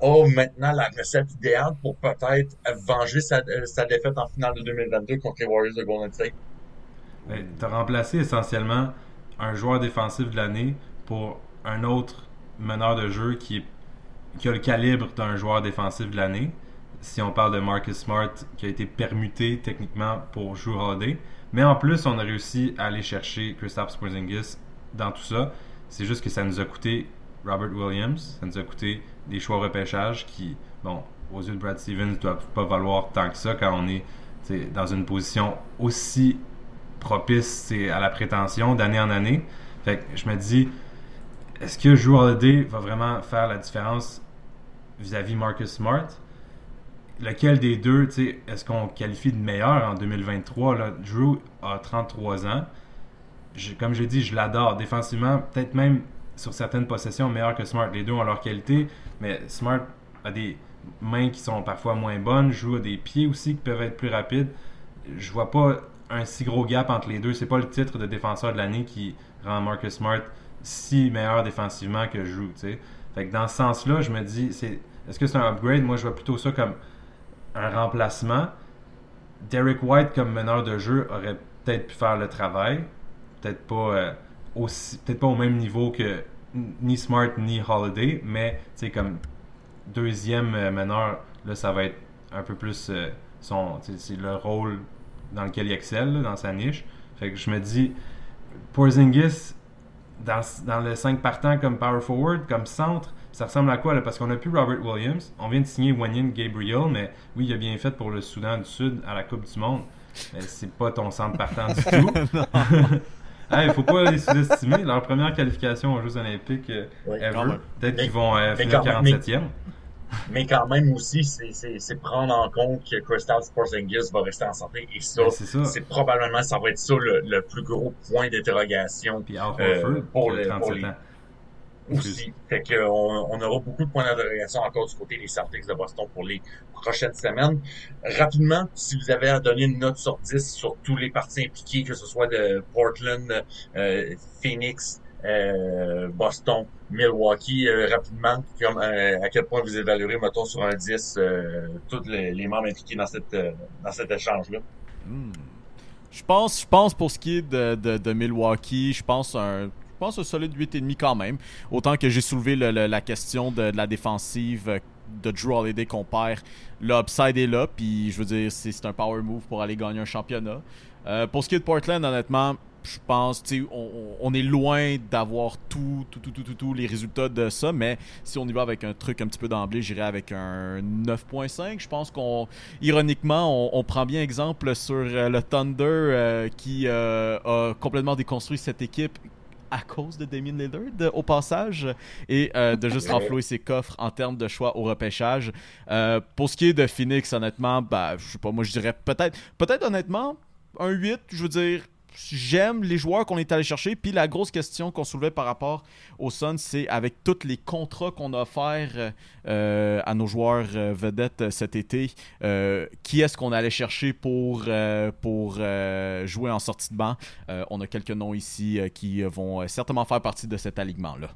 a maintenant la recette idéale pour peut-être venger sa, euh, sa défaite en finale de 2022 contre les Warriors de Golden State? Ben, T'as remplacé essentiellement un joueur défensif de l'année pour un autre meneur de jeu qui a le calibre d'un joueur défensif de l'année. Si on parle de Marcus Smart qui a été permuté techniquement pour Drew Holiday. Mais en plus, on a réussi à aller chercher Kristaps Porzingis dans tout ça. C'est juste que ça nous a coûté Robert Williams, ça nous a coûté des choix repêchage qui, bon, aux yeux de Brad Stevens, ne doivent pas valoir tant que ça quand on est dans une position aussi propice à la prétention d'année en année. Je me dis, est-ce que Drew Holiday va vraiment faire la différence vis-à-vis Marcus Smart? Lequel des deux, est-ce qu'on qualifie de meilleur en 2023? Là? Drew a 33 ans. Je- comme j'ai dit, je l'adore. Défensivement, peut-être même sur certaines possessions meilleur que Smart. Les deux ont leur qualité, mais Smart a des mains qui sont parfois moins bonnes, joue à des pieds aussi qui peuvent être plus rapides. Je vois pas un si gros gap entre les deux. C'est pas le titre de défenseur de l'année qui rend Marcus Smart si meilleur défensivement que sais. Fait que dans ce sens-là, je me dis, c'est est-ce que c'est un upgrade? Moi, je vois plutôt ça comme un remplacement. Derek White comme meneur de jeu aurait peut-être pu faire le travail. Peut-être pas euh, aussi peut-être pas au même niveau que ni Smart ni Holiday, mais sais comme deuxième euh, meneur, là ça va être un peu plus euh, son c'est le rôle dans lequel il excelle dans sa niche. Je me dis Porzingis dans, dans le 5 partant comme power forward, comme centre, ça ressemble à quoi là? Parce qu'on a plus Robert Williams, on vient de signer Wanyan Gabriel, mais oui, il a bien fait pour le Soudan du Sud à la Coupe du Monde, mais c'est pas ton centre partant du tout. Il ne faut pas les sous-estimer. Leur première qualification aux Jeux Olympiques euh, Oui, ever. Peut-être qu'ils vont euh, finir quand même, 47e. Mais quand même aussi, c'est- prendre en compte que Crystal Porzingis va rester en santé. Et ça, Ben, c'est probablement, ça va être ça le, le plus gros point d'interrogation euh, pour, le- pour 37 les, ans. Aussi. Fait que on, on aura beaucoup de points d'interrogation encore du côté des Celtics de Boston pour les prochaines semaines. Rapidement, si vous avez à donner une note sur 10 sur tous les parties impliqués, que ce soit de Portland, euh, Phoenix, euh, Boston, Milwaukee, euh, rapidement, comme, euh, à quel point vous évaluerez, mettons, sur un 10, euh, tous les, les membres impliqués dans, cette, euh, dans cet échange-là? Hmm. Je pense, je pense pour ce qui est de, de, de Milwaukee, je pense un, pense un solide 8,5 quand même. Autant que j'ai soulevé le- le- la question de, la défensive euh, de Drew Holiday qu'on perd. Le upside est là, puis je veux dire, c'est un power move pour aller gagner un championnat. Euh, pour ce qui est de Portland, honnêtement, je pense, tu on, on- est loin d'avoir tout, tout, tout, tout, les résultats de ça, mais si on y va avec un truc un petit peu d'emblée, j'irais avec un 9.5. Je pense qu'on, ironiquement, on, prend bien exemple sur euh, le Thunder qui a complètement déconstruit cette équipe à cause de Damien Lillard au passage et euh, de juste renflouer ses coffres en termes de choix au repêchage. Euh, pour ce qui est de Phoenix, honnêtement, bah, je sais pas, moi je dirais peut-être, peut-être honnêtement, un 8, je veux dire, j'aime les joueurs qu'on est allé chercher. Puis la grosse question qu'on soulevait par rapport aux Suns, c'est avec tous les contrats qu'on a offerts euh, à nos joueurs euh, vedettes cet été, euh, qui est-ce qu'on allait chercher pour, pour jouer en sortie de banc? On a quelques noms ici qui vont certainement faire partie de cet alignement-là.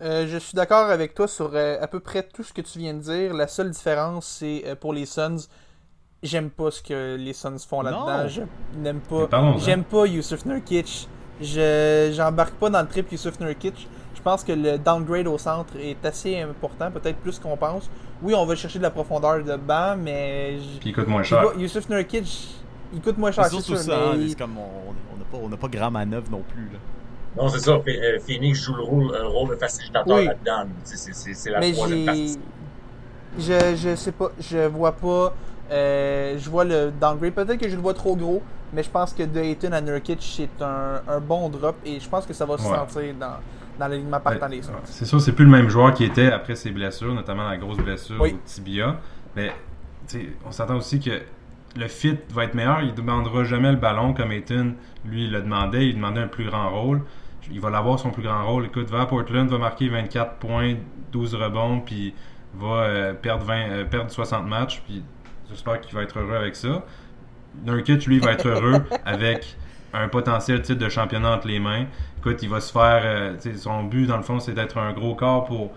Je suis d'accord avec toi sur à peu près tout ce que tu viens de dire. La seule différence, c'est pour les Suns. J'aime pas ce que les Suns font là-dedans. Je n'aime pas. J'aime pas Yusuf Nurkic. Je j'embarque pas dans le trip Yusuf Nurkic. Je pense que le downgrade au centre est assez important, peut-être plus qu'on pense. Oui, on va chercher de la profondeur de banc, mais je- Puis il coûte moins cher. pas, Yusuf Nurkic, il coûte moins cher, C'est sûr. ça, hein, mais c'est comme on on n'a pas, on n'a pas grand manœuvre non plus. Là. Non, c'est ça. Euh, Phoenix joue le rôle, un rôle de facilitateur Oui. là-dedans. C'est- C'est c'est- c'est la Mais troisième partie. Je, je sais pas, je vois pas. Euh, je vois le downgrade. Peut-être que je le vois trop gros, mais je pense que de Ayton à Nurkic, c'est un, un bon drop et je pense que ça va se Ouais. sentir dans, dans l'alignement partant des Suns. C'est sûr, c'est plus le même joueur qui était après ses blessures, notamment la grosse blessure Oui. au tibia. Mais on s'entend aussi que le fit va être meilleur. Il ne demandera jamais le ballon comme Ayton, lui, le demandait. Il demandait un plus grand rôle. Il va l'avoir son plus grand rôle. Écoute, va à Portland, va marquer 24 points, 12 rebonds, puis va euh, perdre, 20, euh, perdre 60 matchs. Puis j'espère qu'il va être heureux avec ça. Nurkic, lui, va être heureux avec un potentiel titre de championnat entre les mains. Écoute, il va se faire. euh, son but, dans le fond, c'est d'être un gros corps pour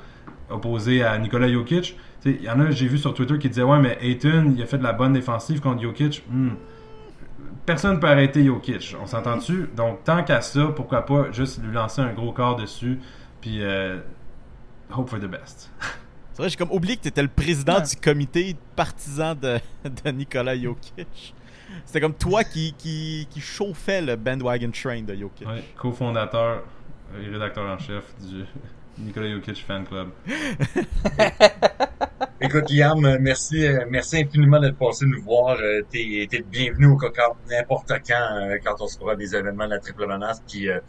opposer à Nikola Jokic. Il y en a, j'ai vu sur Twitter, qui disaient Ouais, mais Ayton, il a fait de la bonne défensive contre Jokic. Hmm. Personne ne peut arrêter Jokic. On s'entend-tu? Donc, tant qu'à ça, pourquoi pas juste lui lancer un gros corps dessus, puis euh, hope for the best. C'est vrai, j'ai comme oublié que tu étais le président Ouais. du comité partisan de, de Nikola Jokic. C'était comme toi qui, qui, qui chauffait le bandwagon train de Jokic. Ouais, cofondateur et rédacteur en chef du Nikola Jokic Fan Club. Écoute, Liam, merci, euh, merci infiniment d'être passé nous voir. Euh, T'es le bienvenu au COCAR n'importe quand, euh, quand on se fera des événements de la triple menace. Puis euh,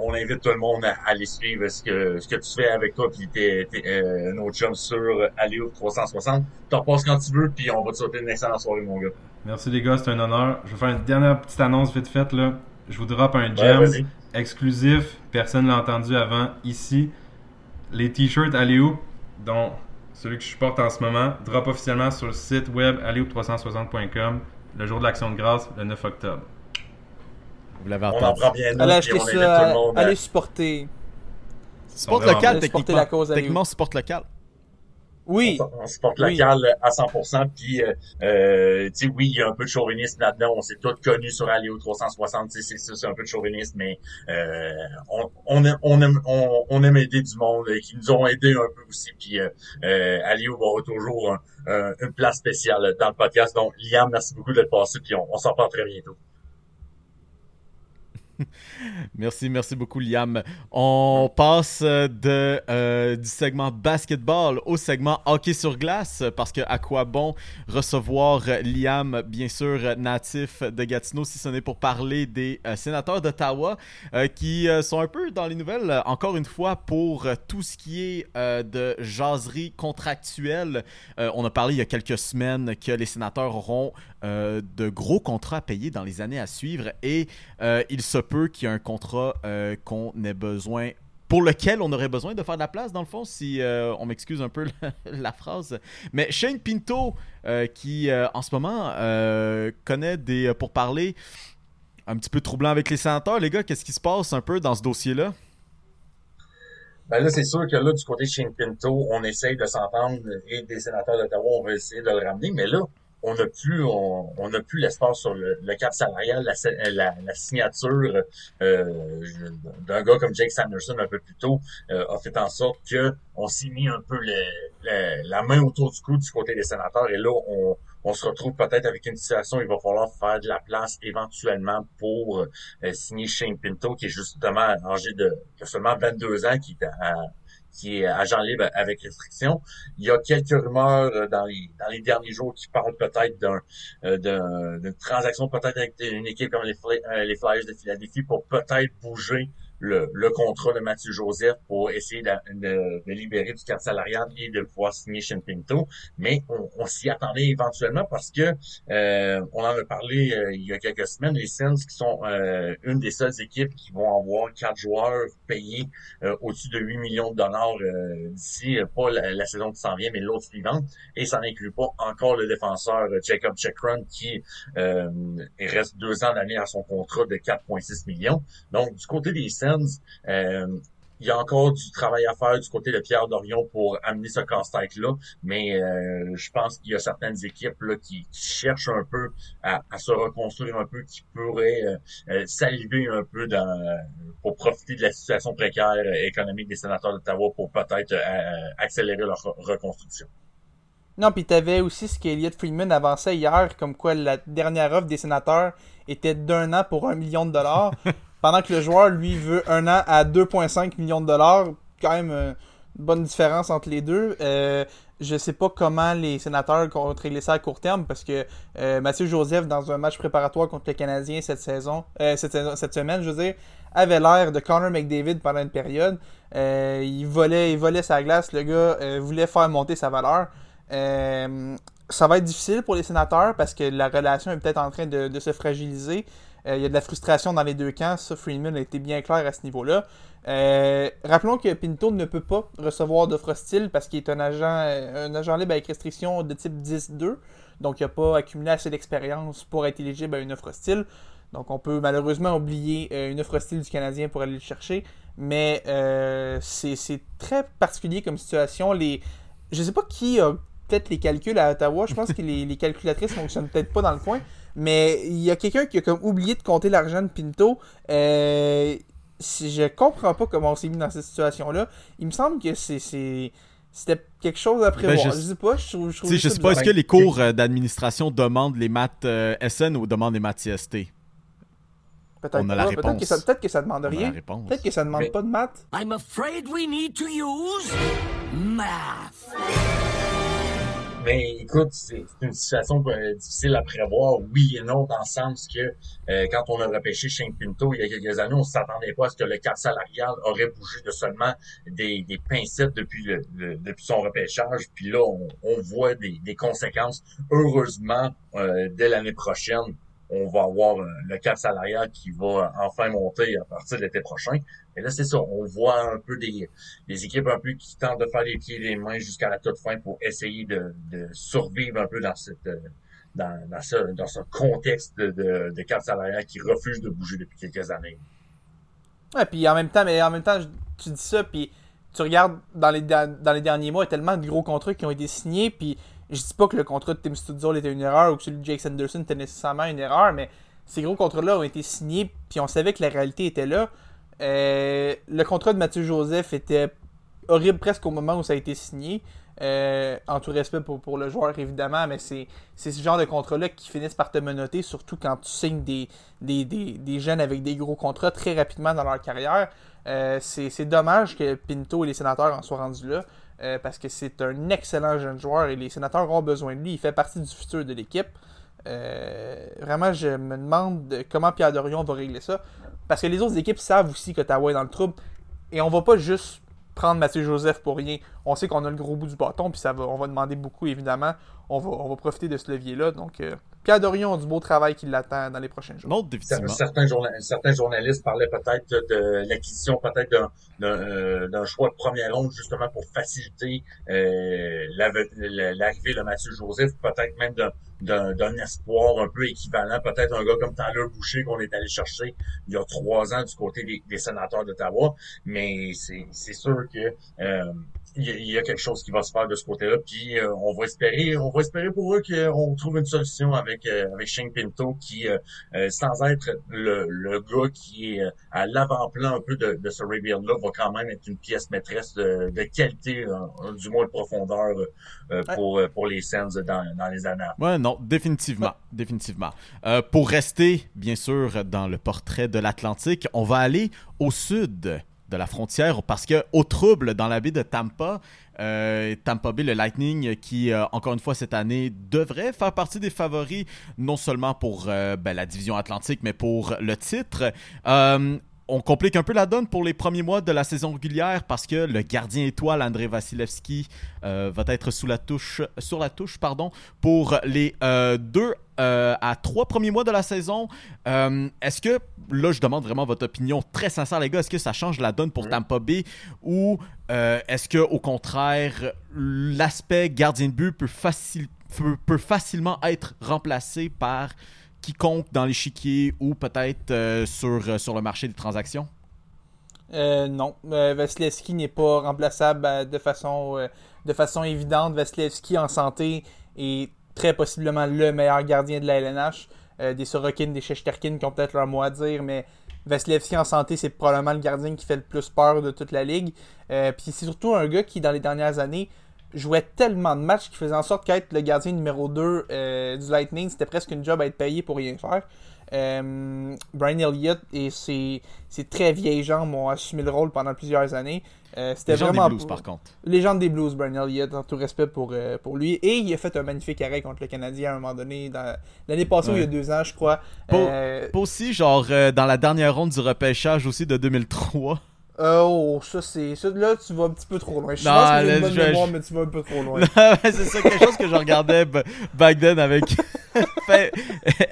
on invite tout le monde à, aller suivre ce que ce que tu fais avec toi puis tes, euh, nos chums sur Alio 360. T'en passes quand tu veux, puis on va te souhaiter une excellente soirée, mon gars. Merci les gars, c'est un honneur. Je vais faire une dernière petite annonce vite faite là. Je vous drop un Ouais, gem exclusif. Personne ne l'a entendu avant ici. Les t-shirts Aléoup, dont celui que je porte en ce moment, drop officiellement sur le site web aléoup360.com le jour de l'action de grâce, le 9 octobre. Vous l'avez On en entendu. prend bien Allez acheter ça, allez supporter. Support local, techniquement. la cause, allez-y. techniquement, support local. Oui, On, on se porte Oui. local à 100%. Puis, euh, euh, tu sais, oui, il y a un peu de chauvinisme là-dedans. On s'est tous connus sur Aléo 360. tu sais, C'est ça, c'est un peu de chauvinisme, mais euh, on, on, aime, on, aime, on, on aime aider du monde euh, qui nous ont aidés un peu aussi. Puis, euh, euh, Aléo va avoir toujours un- un- une place spéciale dans le podcast. Donc, Liam, merci beaucoup d'être passé. Puis, on, on s'en parle très bientôt. Merci, merci beaucoup, Liam. On passe de, euh, du segment basketball au segment hockey sur glace, parce que à quoi bon recevoir Liam, bien sûr, natif de Gatineau, si ce n'est pour parler des euh, sénateurs d'Ottawa, euh, qui sont un peu dans les nouvelles, encore une fois, pour tout ce qui est de jaserie contractuelle. on a parlé il y a quelques semaines que les sénateurs auront de gros contrats à payer dans les années à suivre, et il se peut qu'il y ait un contrat euh, qu'on ait besoin pour lequel on aurait besoin de faire de la place, dans le fond, si euh, on m'excuse un peu la, phrase. Mais Shane Pinto, euh, qui en ce moment connaît des pourparlers un petit peu troublants avec les sénateurs, les gars, qu'est-ce qui se passe un peu dans ce dossier-là? Ben là, c'est sûr que là, du côté de Shane Pinto, on essaye de s'entendre et des sénateurs d'Ottawa, on va essayer de le ramener, mais là, on n'a plus on, on a plus l'espace sur le, cap salarial, la, signature euh, d'un gars comme Jake Sanderson un peu plus tôt euh, a fait en sorte que on s'est mis un peu la main autour du cou du côté des sénateurs. Et là on, on se retrouve peut-être avec une situation où il va falloir faire de la place éventuellement pour euh, signer Shane Pinto qui est justement âgé de, de seulement 22 ans qui est à, qui est agent libre avec restriction. Il y a quelques rumeurs euh, dans les dans les derniers jours qui parlent peut-être d'un euh, d'une transaction peut-être avec une équipe comme les, euh, les Flyers de Philadelphie pour peut-être bouger le, le, contrat de Mathieu Joseph pour essayer de, de, de, libérer du cap salarial et de pouvoir signer Shin Pinto. Mais on, on s'y attendait éventuellement parce que euh, on en a parlé euh, il y a quelques semaines, les Sens qui sont euh, une des seules équipes qui vont avoir quatre joueurs payés au-dessus de 8 millions de dollars d'ici, pas la, saison qui s'en vient, mais l'autre suivante. Et ça n'inclut pas encore le défenseur Jacob Chekron qui reste deux ans d'année à son contrat de 4,6 millions. Donc, du côté des Sens, euh, il y a encore du travail à faire du côté de Pierre Dorion pour amener ce casse-tête-là, mais euh, je pense qu'il y a certaines équipes là, qui, cherchent un peu à, se reconstruire un peu, qui pourraient euh, saliver un peu dans, pour profiter de la situation précaire économique des sénateurs d'Ottawa pour peut-être accélérer leur reconstruction. Non, puis t'avais aussi ce qu'Eliott Freeman avançait hier, comme quoi la dernière offre des sénateurs était d'un an pour un million de dollars. Pendant que le joueur, lui, veut un an à 2,5 millions de dollars. Quand même euh, une bonne différence entre les deux. Euh, je sais pas comment les sénateurs vont régler ça à court terme parce que euh, Mathieu Joseph, dans un match préparatoire contre les Canadiens cette saison, cette, semaine, je veux dire, avait l'air de Connor McDavid pendant une période. il volait, il volait sa glace. Le gars voulait faire monter sa valeur. ça va être difficile pour les sénateurs parce que la relation est peut-être en train de se fragiliser. Euh, il y a de la frustration dans les deux camps. Ça, Freeman a été bien clair à ce niveau-là. Euh, rappelons que Pinto ne peut pas recevoir d'offre hostile parce qu'il est un agent, un agent libre avec restriction de type 10-2. Donc, il n'a pas accumulé assez d'expérience pour être éligible à une offre hostile. Donc, on peut malheureusement oublier euh, une offre hostile du Canadien pour aller le chercher. Mais c'est très particulier comme situation. Les... Je ne sais pas qui a peut-être les calculs à Ottawa. Je pense que les, les calculatrices ne fonctionnent peut-être pas dans le coin. Mais il y a quelqu'un qui a comme oublié de compter l'argent de Pinto. Euh, je comprends pas comment on s'est mis dans cette situation-là. Il me semble que c'est c'était quelque chose à prévoir. Ben, je... sais pas, je trouve, je sais pas, est-ce que les cours euh, d'administration demandent les maths euh, SN ou demandent les maths CST? Peut-être On a la réponse. Peut-être que, ça, peut que ça demande rien. Peut-être que ça demande pas de maths. I'm afraid we need to use math. Mais écoute, c'est une situation euh, difficile à prévoir, oui et non, dans le sens que euh, quand on a repêché Shane Pinto il y a quelques années, on ne s'attendait pas à ce que le cap salarial aurait bougé de seulement des, des pincettes depuis, le, depuis son repêchage. Puis là, on, on voit des, des, conséquences. Heureusement, euh, dès l'année prochaine, on va avoir euh, le cap salarial qui va enfin monter à partir de l'été prochain. Et là, c'est ça. On voit un peu des, des, équipes un peu qui tentent de faire les pieds et les mains jusqu'à la toute fin pour essayer de, survivre un peu dans euh, ce, contexte de, de, de cap salarial qui refuse de bouger depuis quelques années. Ouais, puis en même temps, mais en même temps, tu dis ça, puis tu regardes dans les, dans les derniers mois, il y a tellement de gros contrats qui ont été signés, puis je dis pas que le contrat de Tim Studio était une erreur ou que celui de Jake Sanderson était nécessairement une erreur, mais ces gros contrats-là ont été signés, puis on savait que la réalité était là. Euh, le contrat de Mathieu Joseph était horrible presque au moment où ça a été signé. Euh, en tout respect pour, le joueur, évidemment, mais c'est ce genre de contrat-là qui finissent par te menoter, surtout quand tu signes des jeunes avec des gros contrats très rapidement dans leur carrière. Euh, c'est dommage que Pinto et les sénateurs en soient rendus là, euh, parce que c'est un excellent jeune joueur et les sénateurs ont besoin de lui. Il fait partie du futur de l'équipe. Euh, vraiment, je me demande comment Pierre Dorion va régler ça. Parce que les autres équipes savent aussi que Ottawa est dans le trouble. Et on va pas juste prendre Mathieu Joseph pour rien. On sait qu'on a le gros bout du bâton, puis ça va, on va demander beaucoup, évidemment. On va, on va profiter de ce levier-là. Donc, euh, Pierre Dorion a du beau travail qui l'attend dans les prochains jours. Non, définitivement. Certains, journa- certains journalistes parlaient peut-être de l'acquisition peut-être d'un- d'un euh, d'un choix de première ronde justement pour faciliter euh, la- la- l'arrivée de Mathieu Joseph, peut-être même d'un- d'un d'un espoir un peu équivalent, peut-être un gars comme Tyler Boucher qu'on est allé chercher il y a trois ans du côté des, des sénateurs d'Ottawa, mais c'est c'est sûr que euh, il y, a, il y a quelque chose qui va se faire de ce côté-là. Puis euh, on va espérer, on va espérer pour eux qu'on trouve une solution avec euh, avec Shane Pinto qui, euh, euh, sans être le, le gars qui est euh, à l'avant-plan un peu de, de ce rebuild-là, va quand même être une pièce maîtresse de, de qualité, euh, du moins de profondeur euh, pour pour les Sens dans, dans les années. Ouais, non, définitivement, définitivement. Euh, pour rester, bien sûr, dans le portrait de l'Atlantique, on va aller au sud de la frontière parce que au trouble dans la baie de Tampa, euh, Tampa Bay, le Lightning, qui euh, encore une fois cette année devrait faire partie des favoris, non seulement pour euh, ben, la division Atlantique, mais pour le titre. On complique un peu la donne pour les premiers mois de la saison régulière parce que le gardien étoile André Vasilevski euh, va être sous la touche, sur la touche pardon, pour les euh, deux euh, à trois premiers mois de la saison. Est-ce que, là je demande vraiment votre opinion très sincère les gars, est-ce que ça change la donne pour Tampa Bay ou est-ce que au contraire l'aspect gardien de but peut, facil- peut, peut facilement être remplacé par quiconque dans l'échiquier ou peut-être euh, sur, euh, sur le marché des transactions? Euh, non, Vasilevski n'est pas remplaçable de façon de façon évidente. Vasilevski en santé est très possiblement le meilleur gardien de la LNH. Des Sorokin, des Shesterkin qui ont peut-être leur mot à dire, mais Vasilevski en santé, c'est probablement le gardien qui fait le plus peur de toute la ligue. Puis c'est surtout un gars qui, dans les dernières années, jouait tellement de matchs qu'il faisait en sorte qu'être le gardien numéro 2 euh, du Lightning, c'était presque une job à être payé pour rien faire. Euh, Brian Elliott et ses, ses très vieilles jambes ont assumé le rôle pendant plusieurs années. Euh, c'était gens vraiment des Blues, par contre. Légende des Blues, Brian Elliott, en tout respect pour, euh, pour lui. Et il a fait un magnifique arrêt contre le Canadien à un moment donné, l'année passée ou il y a Ouais. deux ans, je crois. Pas, pas aussi, genre, dans la dernière ronde du repêchage aussi de 2003. Euh, oh, ça, c'est. Ça, là, tu vas un petit peu trop loin. Je Non, pense que j'ai une bonne je- mémoire, mais tu vas un peu trop loin. c'est ça, quelque chose que je regardais back then avec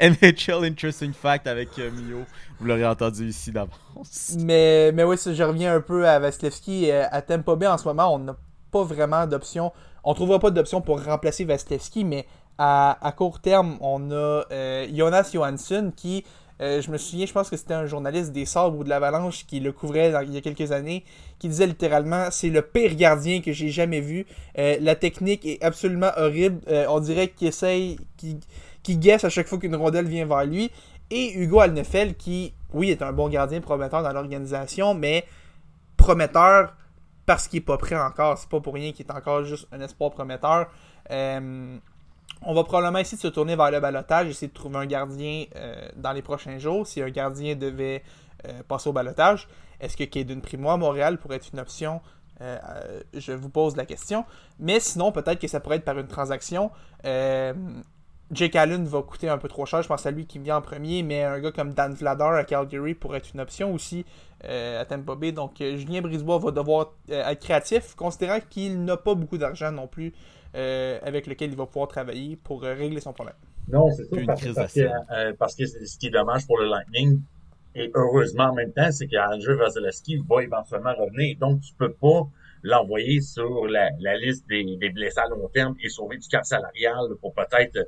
NHL Interesting Fact avec euh, Mio. Vous l'aurez entendu ici d'avance. Mais, mais oui, je reviens un peu à Vasilevski. Euh, À Tampa Bay, en ce moment, on n'a pas vraiment d'option. On ne trouvera pas d'option pour remplacer Vasilevski, mais à, à court terme, on a euh, Jonas Johansson qui, euh, je me souviens, je pense que c'était un journaliste des Sabres ou de l'Avalanche qui le couvrait il y a quelques années, qui disait littéralement c'est le pire gardien que j'ai jamais vu. Euh, la technique est absolument horrible. Euh, on dirait qu'il essaye, qu'il qu'il guesse à chaque fois qu'une rondelle vient vers lui. Et Hugo Alnefeld, qui, oui, est un bon gardien prometteur dans l'organisation, mais prometteur parce qu'il est pas prêt encore. C'est pas pour rien qu'il est encore juste un espoir prometteur. Euh, on va probablement essayer de se tourner vers le balotage, essayer de trouver un gardien euh, dans les prochains jours. Si un gardien devait euh, passer au balotage, est-ce que Caden Primo à Montréal pourrait être une option? Euh, Je vous pose la question. Mais sinon, peut-être que ça pourrait être par une transaction. Jake Allen va coûter un peu trop cher. Je pense à lui qui vient en premier, mais un gars comme Dan Vladar à Calgary pourrait être une option aussi à Tampa Bay. Donc Julien Brisebois va devoir être créatif, considérant qu'il n'a pas beaucoup d'argent non plus euh, avec lequel il va pouvoir travailler pour euh, régler son problème. Non, c'est ça, Une parce, crise parce que, euh, parce que c'est- ce qui est dommage pour le Lightning, et heureusement en même temps, c'est qu'Andrew Vasilevski va éventuellement revenir. Donc, tu peux pas l'envoyer sur la, la liste des, des blessés à long terme et sauver du cap salarial pour peut-être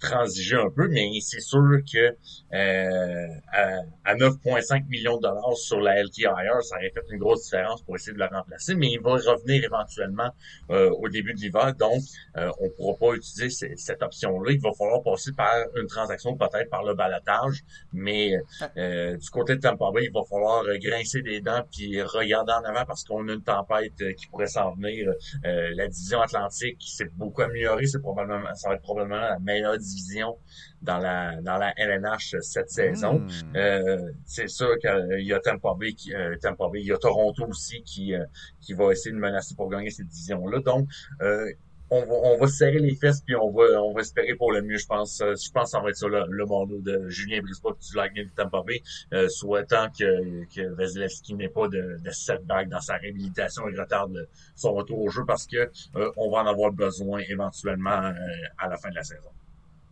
transiger un peu, mais c'est sûr que euh, à, à 9,5 millions de dollars sur la LTIR, ça aurait fait une grosse différence pour essayer de le remplacer, mais il va revenir éventuellement euh, au début de l'hiver, donc euh, on pourra pas utiliser ce- cette option-là. Il va falloir passer par une transaction, peut-être par le balotage, mais euh, du côté de Tampa Bay, il va falloir grincer des dents puis regarder en avant parce qu'on a une tempête euh, qui qui pourrait s'en venir. Euh, la division Atlantique s'est beaucoup améliorée. C'est probablement, ça va être probablement la meilleure division dans la dans la LNH cette saison. Hmm. Euh, c'est sûr qu'il y a Tampa Bay, qui, euh, Tampa Bay, il y a Toronto aussi qui euh, qui va essayer de menacer pour gagner cette division-là. Donc, euh, on va, on va se serrer les fesses puis on va, on va espérer pour le mieux, je pense. Euh, Je pense que ça va être ça le, le de Julien Brisebois du Lightning de Tampa Bay, euh, souhaitant que, que Vasilevski n'ait pas de, de setback dans sa réhabilitation et retarde son retour au jeu parce que euh, on va en avoir besoin éventuellement euh, à la fin de la saison.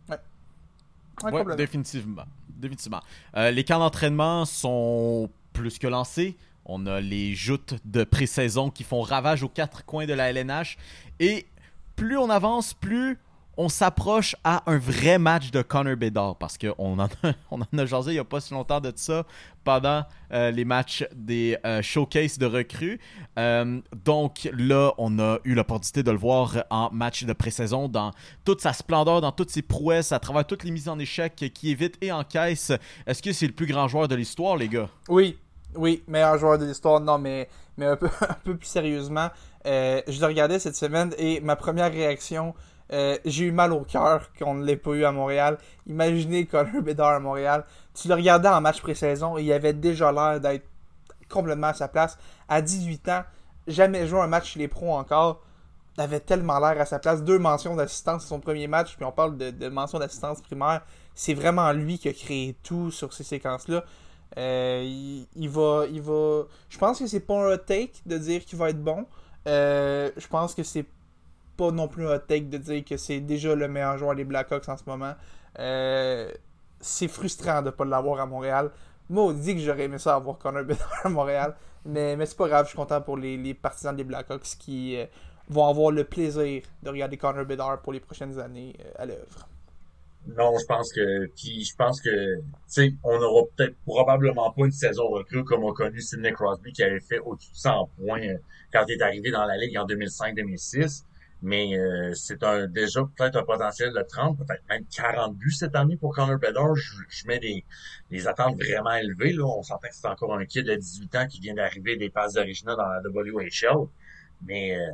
Ouais, Ouais, définitivement. définitivement. Euh, les camps d'entraînement sont plus que lancés. On a les joutes de pré-saison qui font ravage aux quatre coins de la LNH. Et plus on avance, plus on s'approche à un vrai match de Connor Bedard. Parce qu'on en, a- on a jasé il n'y a pas si longtemps de ça pendant euh, les matchs des euh, showcases de recrues. Euh, donc là, on a eu l'opportunité de le voir en match de pré-saison dans toute sa splendeur, dans toutes ses prouesses, à travers toutes les mises en échec qui évite et encaisse. Est-ce que c'est le plus grand joueur de l'histoire, les gars? Oui, oui, meilleur joueur de l'histoire. Non, mais, mais un, peu, un peu plus sérieusement, euh, je le regardais cette semaine et ma première réaction, euh, j'ai eu mal au cœur qu'on ne l'ait pas eu à Montréal. Imaginez Connor Bedard à Montréal. Tu le regardais en match pré-saison et il avait déjà l'air d'être complètement à sa place. À 18 ans, jamais joué un match chez les pros encore. Il avait tellement l'air à sa place. Deux mentions d'assistance, son premier match, puis on parle de, de mention d'assistance primaire. C'est vraiment lui qui a créé tout sur ces séquences-là. Euh, il, va, il va. Je pense que c'est pas un take de dire qu'il va être bon. Euh, je pense que c'est pas non plus un take de dire que c'est déjà le meilleur joueur des Blackhawks en ce moment. Euh, c'est frustrant de pas l'avoir à Montréal. Moi, on dit que j'aurais aimé ça avoir Connor Bedard à Montréal. Mais, mais c'est pas grave, je suis content pour les, les partisans des Blackhawks qui euh, vont avoir le plaisir de regarder Connor Bedard pour les prochaines années à l'œuvre. Non, je pense que puis je pense que tu sais, on aura peut-être probablement pas une saison recrue comme a connu Sidney Crosby qui avait fait au-dessus de 100 points euh, quand il est arrivé dans la ligue en 2005-2006. Mais euh, c'est un déjà peut-être un potentiel de 30, peut-être même 40 buts cette année pour Connor Bedard. Je, mets des, des attentes vraiment élevées. Là. On s'entend que c'est encore un kid de 18 ans qui vient d'arriver des passes d'original dans la WHL. Mais euh,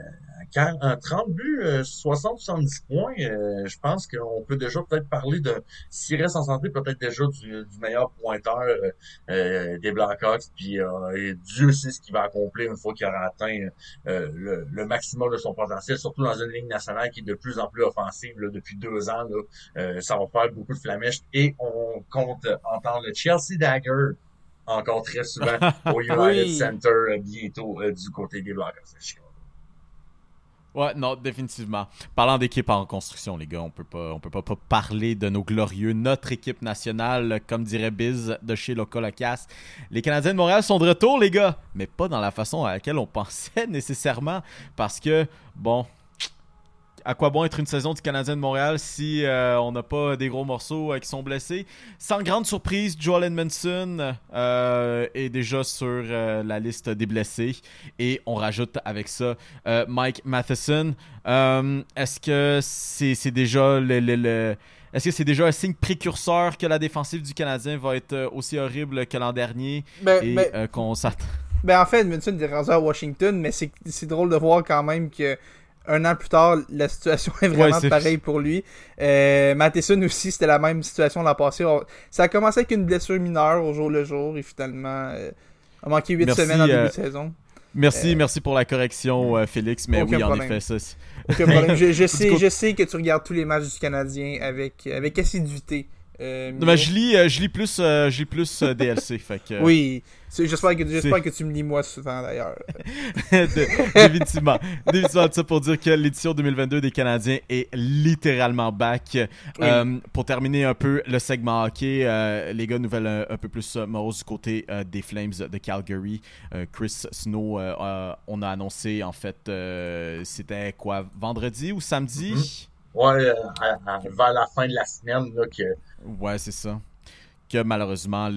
quand, un 30 buts, euh, 60-70 points, euh, je pense qu'on peut déjà peut-être parler de, s'il reste en santé, peut-être déjà du, du meilleur pointeur euh, euh, des Blackhawks. Puis euh, Dieu sait ce qu'il va accomplir une fois qu'il aura atteint euh, le, le maximum de son potentiel, surtout dans une ligne nationale qui est de plus en plus offensive là, depuis deux ans. Là, Euh, ça va faire beaucoup de flamèches. Et on compte entendre le Chelsea Dagger encore très souvent au United Oui. Center euh, bientôt euh, du côté des Blackhawks. de Chicago. Ouais, non, définitivement. Parlant d'équipe en construction, les gars, on peut pas, on peut pas, parler de nos glorieux, notre équipe nationale, comme dirait Biz de chez Locolocas. Les Canadiens de Montréal sont de retour, les gars, mais pas dans la façon à laquelle on pensait nécessairement, parce que bon. À quoi bon être une saison du Canadien de Montréal si euh, on n'a pas des gros morceaux euh, qui sont blessés? Sans grande surprise, Joel Edmondson euh, est déjà sur la liste des blessés. Et on rajoute avec ça Mike Matheson. Est-ce que c'est déjà le, le- le- Est-ce que c'est déjà un signe précurseur que la défensive du Canadien va être aussi horrible que l'an dernier Ben, et ben, qu'on s'attend Ben en fait, Edmondson est rendu à Washington, mais c'est c'est drôle de voir quand même que un an plus tard, la situation est vraiment Ouais, pareille pour lui. Euh, Matheson aussi, c'était la même situation l'an passé. On- Ça a commencé avec une blessure mineure au jour le jour et finalement euh, a manqué 8 Merci, semaines en début euh, de saison. Merci, merci pour la correction, euh, Félix. Mais oui, en effet, ça. c'est- Aucun problème. Je, sais, je sais que tu regardes tous les matchs du Canadien avec, avec assiduité. Euh, Non, mais je lis, euh, je lis plus, euh, je lis plus DLC. fait que, Oui, C'est- j'espère que, j'espère que tu me lis moi souvent d'ailleurs. De- définitivement. Définitivement, tout ça pour dire que l'édition 2022 des Canadiens est littéralement back. Euh, pour terminer un peu le segment hockey, euh, les gars, nouvelle un, un peu plus euh, morose du côté euh, des Flames de Calgary. Euh, Chris Snow, euh, euh, on a annoncé en fait, euh, c'était quoi, vendredi ou samedi? Ouais, euh, à- à- vers la fin de la semaine, là, que Ouais, c'est ça. Que malheureusement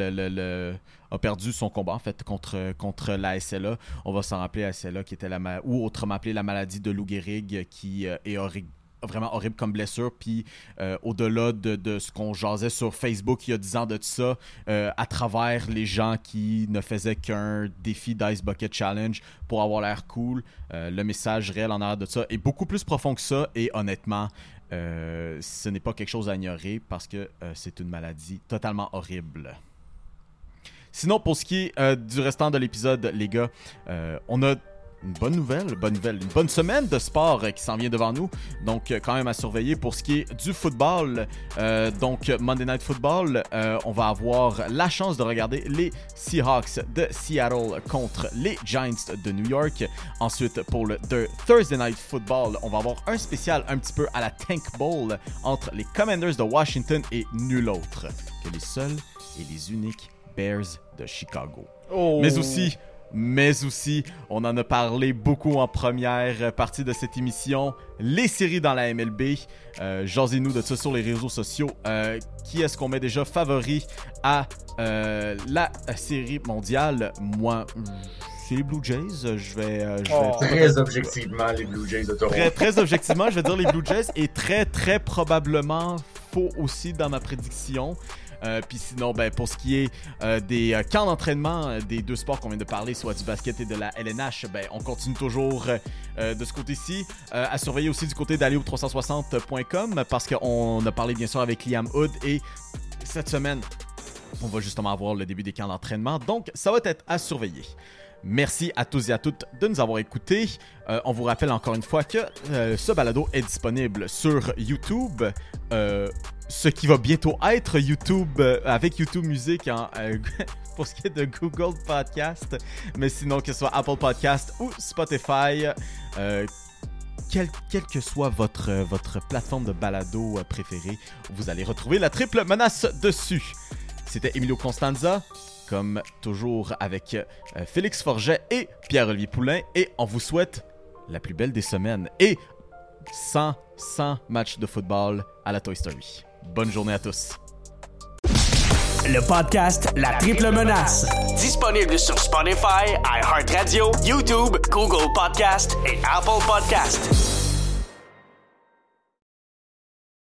a perdu son combat en fait contre, contre la SLA. On va s'en rappeler la SLA qui était la ou autrement appelée la maladie de Lou Gehrig qui euh, est ori- vraiment horrible comme blessure. Puis euh, au-delà de, ce qu'on jasait sur Facebook il y a 10 ans de tout ça, euh, à travers les gens qui ne faisaient qu'un défi d'Ice Bucket Challenge pour avoir l'air cool, le message réel en arrière de ça est beaucoup plus profond que ça. Et honnêtement, euh, ce n'est pas quelque chose à ignorer parce que euh, c'est une maladie totalement horrible. Sinon, pour ce qui est euh, du restant de l'épisode, les gars, on a une bonne nouvelle, bonne nouvelle, une bonne semaine de sport euh, qui s'en vient devant nous. Donc, euh, quand même à surveiller pour ce qui est du football. Euh, donc, Monday Night Football, euh, on va avoir la chance de regarder les Seahawks de Seattle contre les Giants de New York. Ensuite, pour le de Thursday Night Football, on va avoir un spécial un petit peu à la Tank Bowl entre les Commanders de Washington et nul autre que les seuls et les uniques Bears de Chicago. Oh. Mais aussi, mais aussi, on en a parlé beaucoup en première partie de cette émission, les séries dans la MLB. Euh, Jasez-nous de ça sur les réseaux sociaux. Euh, qui est-ce qu'on met déjà favori à euh, la série mondiale? Moi, c'est les Blue Jays. Je vais, euh, vais Oh. Très objectivement, les Blue Jays de Toronto. Très, très objectivement, je vais dire les Blue Jays et très, très probablement faux aussi dans ma prédiction. Euh, Puis sinon, ben, pour ce qui est euh, des euh, camps d'entraînement des deux sports qu'on vient de parler, soit du basket et de la LNH, ben, on continue toujours de ce côté-ci. À surveiller aussi du côté d'Alio360.com parce qu'on a parlé bien sûr avec Liam Hood et cette semaine, on va justement avoir le début des camps d'entraînement. Donc, ça va être à surveiller. Merci à tous et à toutes de nous avoir écoutés. On vous rappelle encore une fois que ce balado est disponible sur YouTube. Ce qui va bientôt être YouTube euh, avec YouTube Music en, euh, pour ce qui est de Google Podcast. Mais sinon, que ce soit Apple Podcast ou Spotify, euh, quelle, quelle que soit votre, votre plateforme de balado préférée, vous allez retrouver la triple menace dessus. C'était Emilio Constanza, comme toujours avec Félix Forget et Pierre-Olivier Poulain, et on vous souhaite la plus belle des semaines et 100, 100 matchs de football à la Toy Story. Bonne journée à tous. Le podcast La Triple Menace. Disponible sur Spotify, iHeartRadio, YouTube, Google Podcast et Apple Podcast.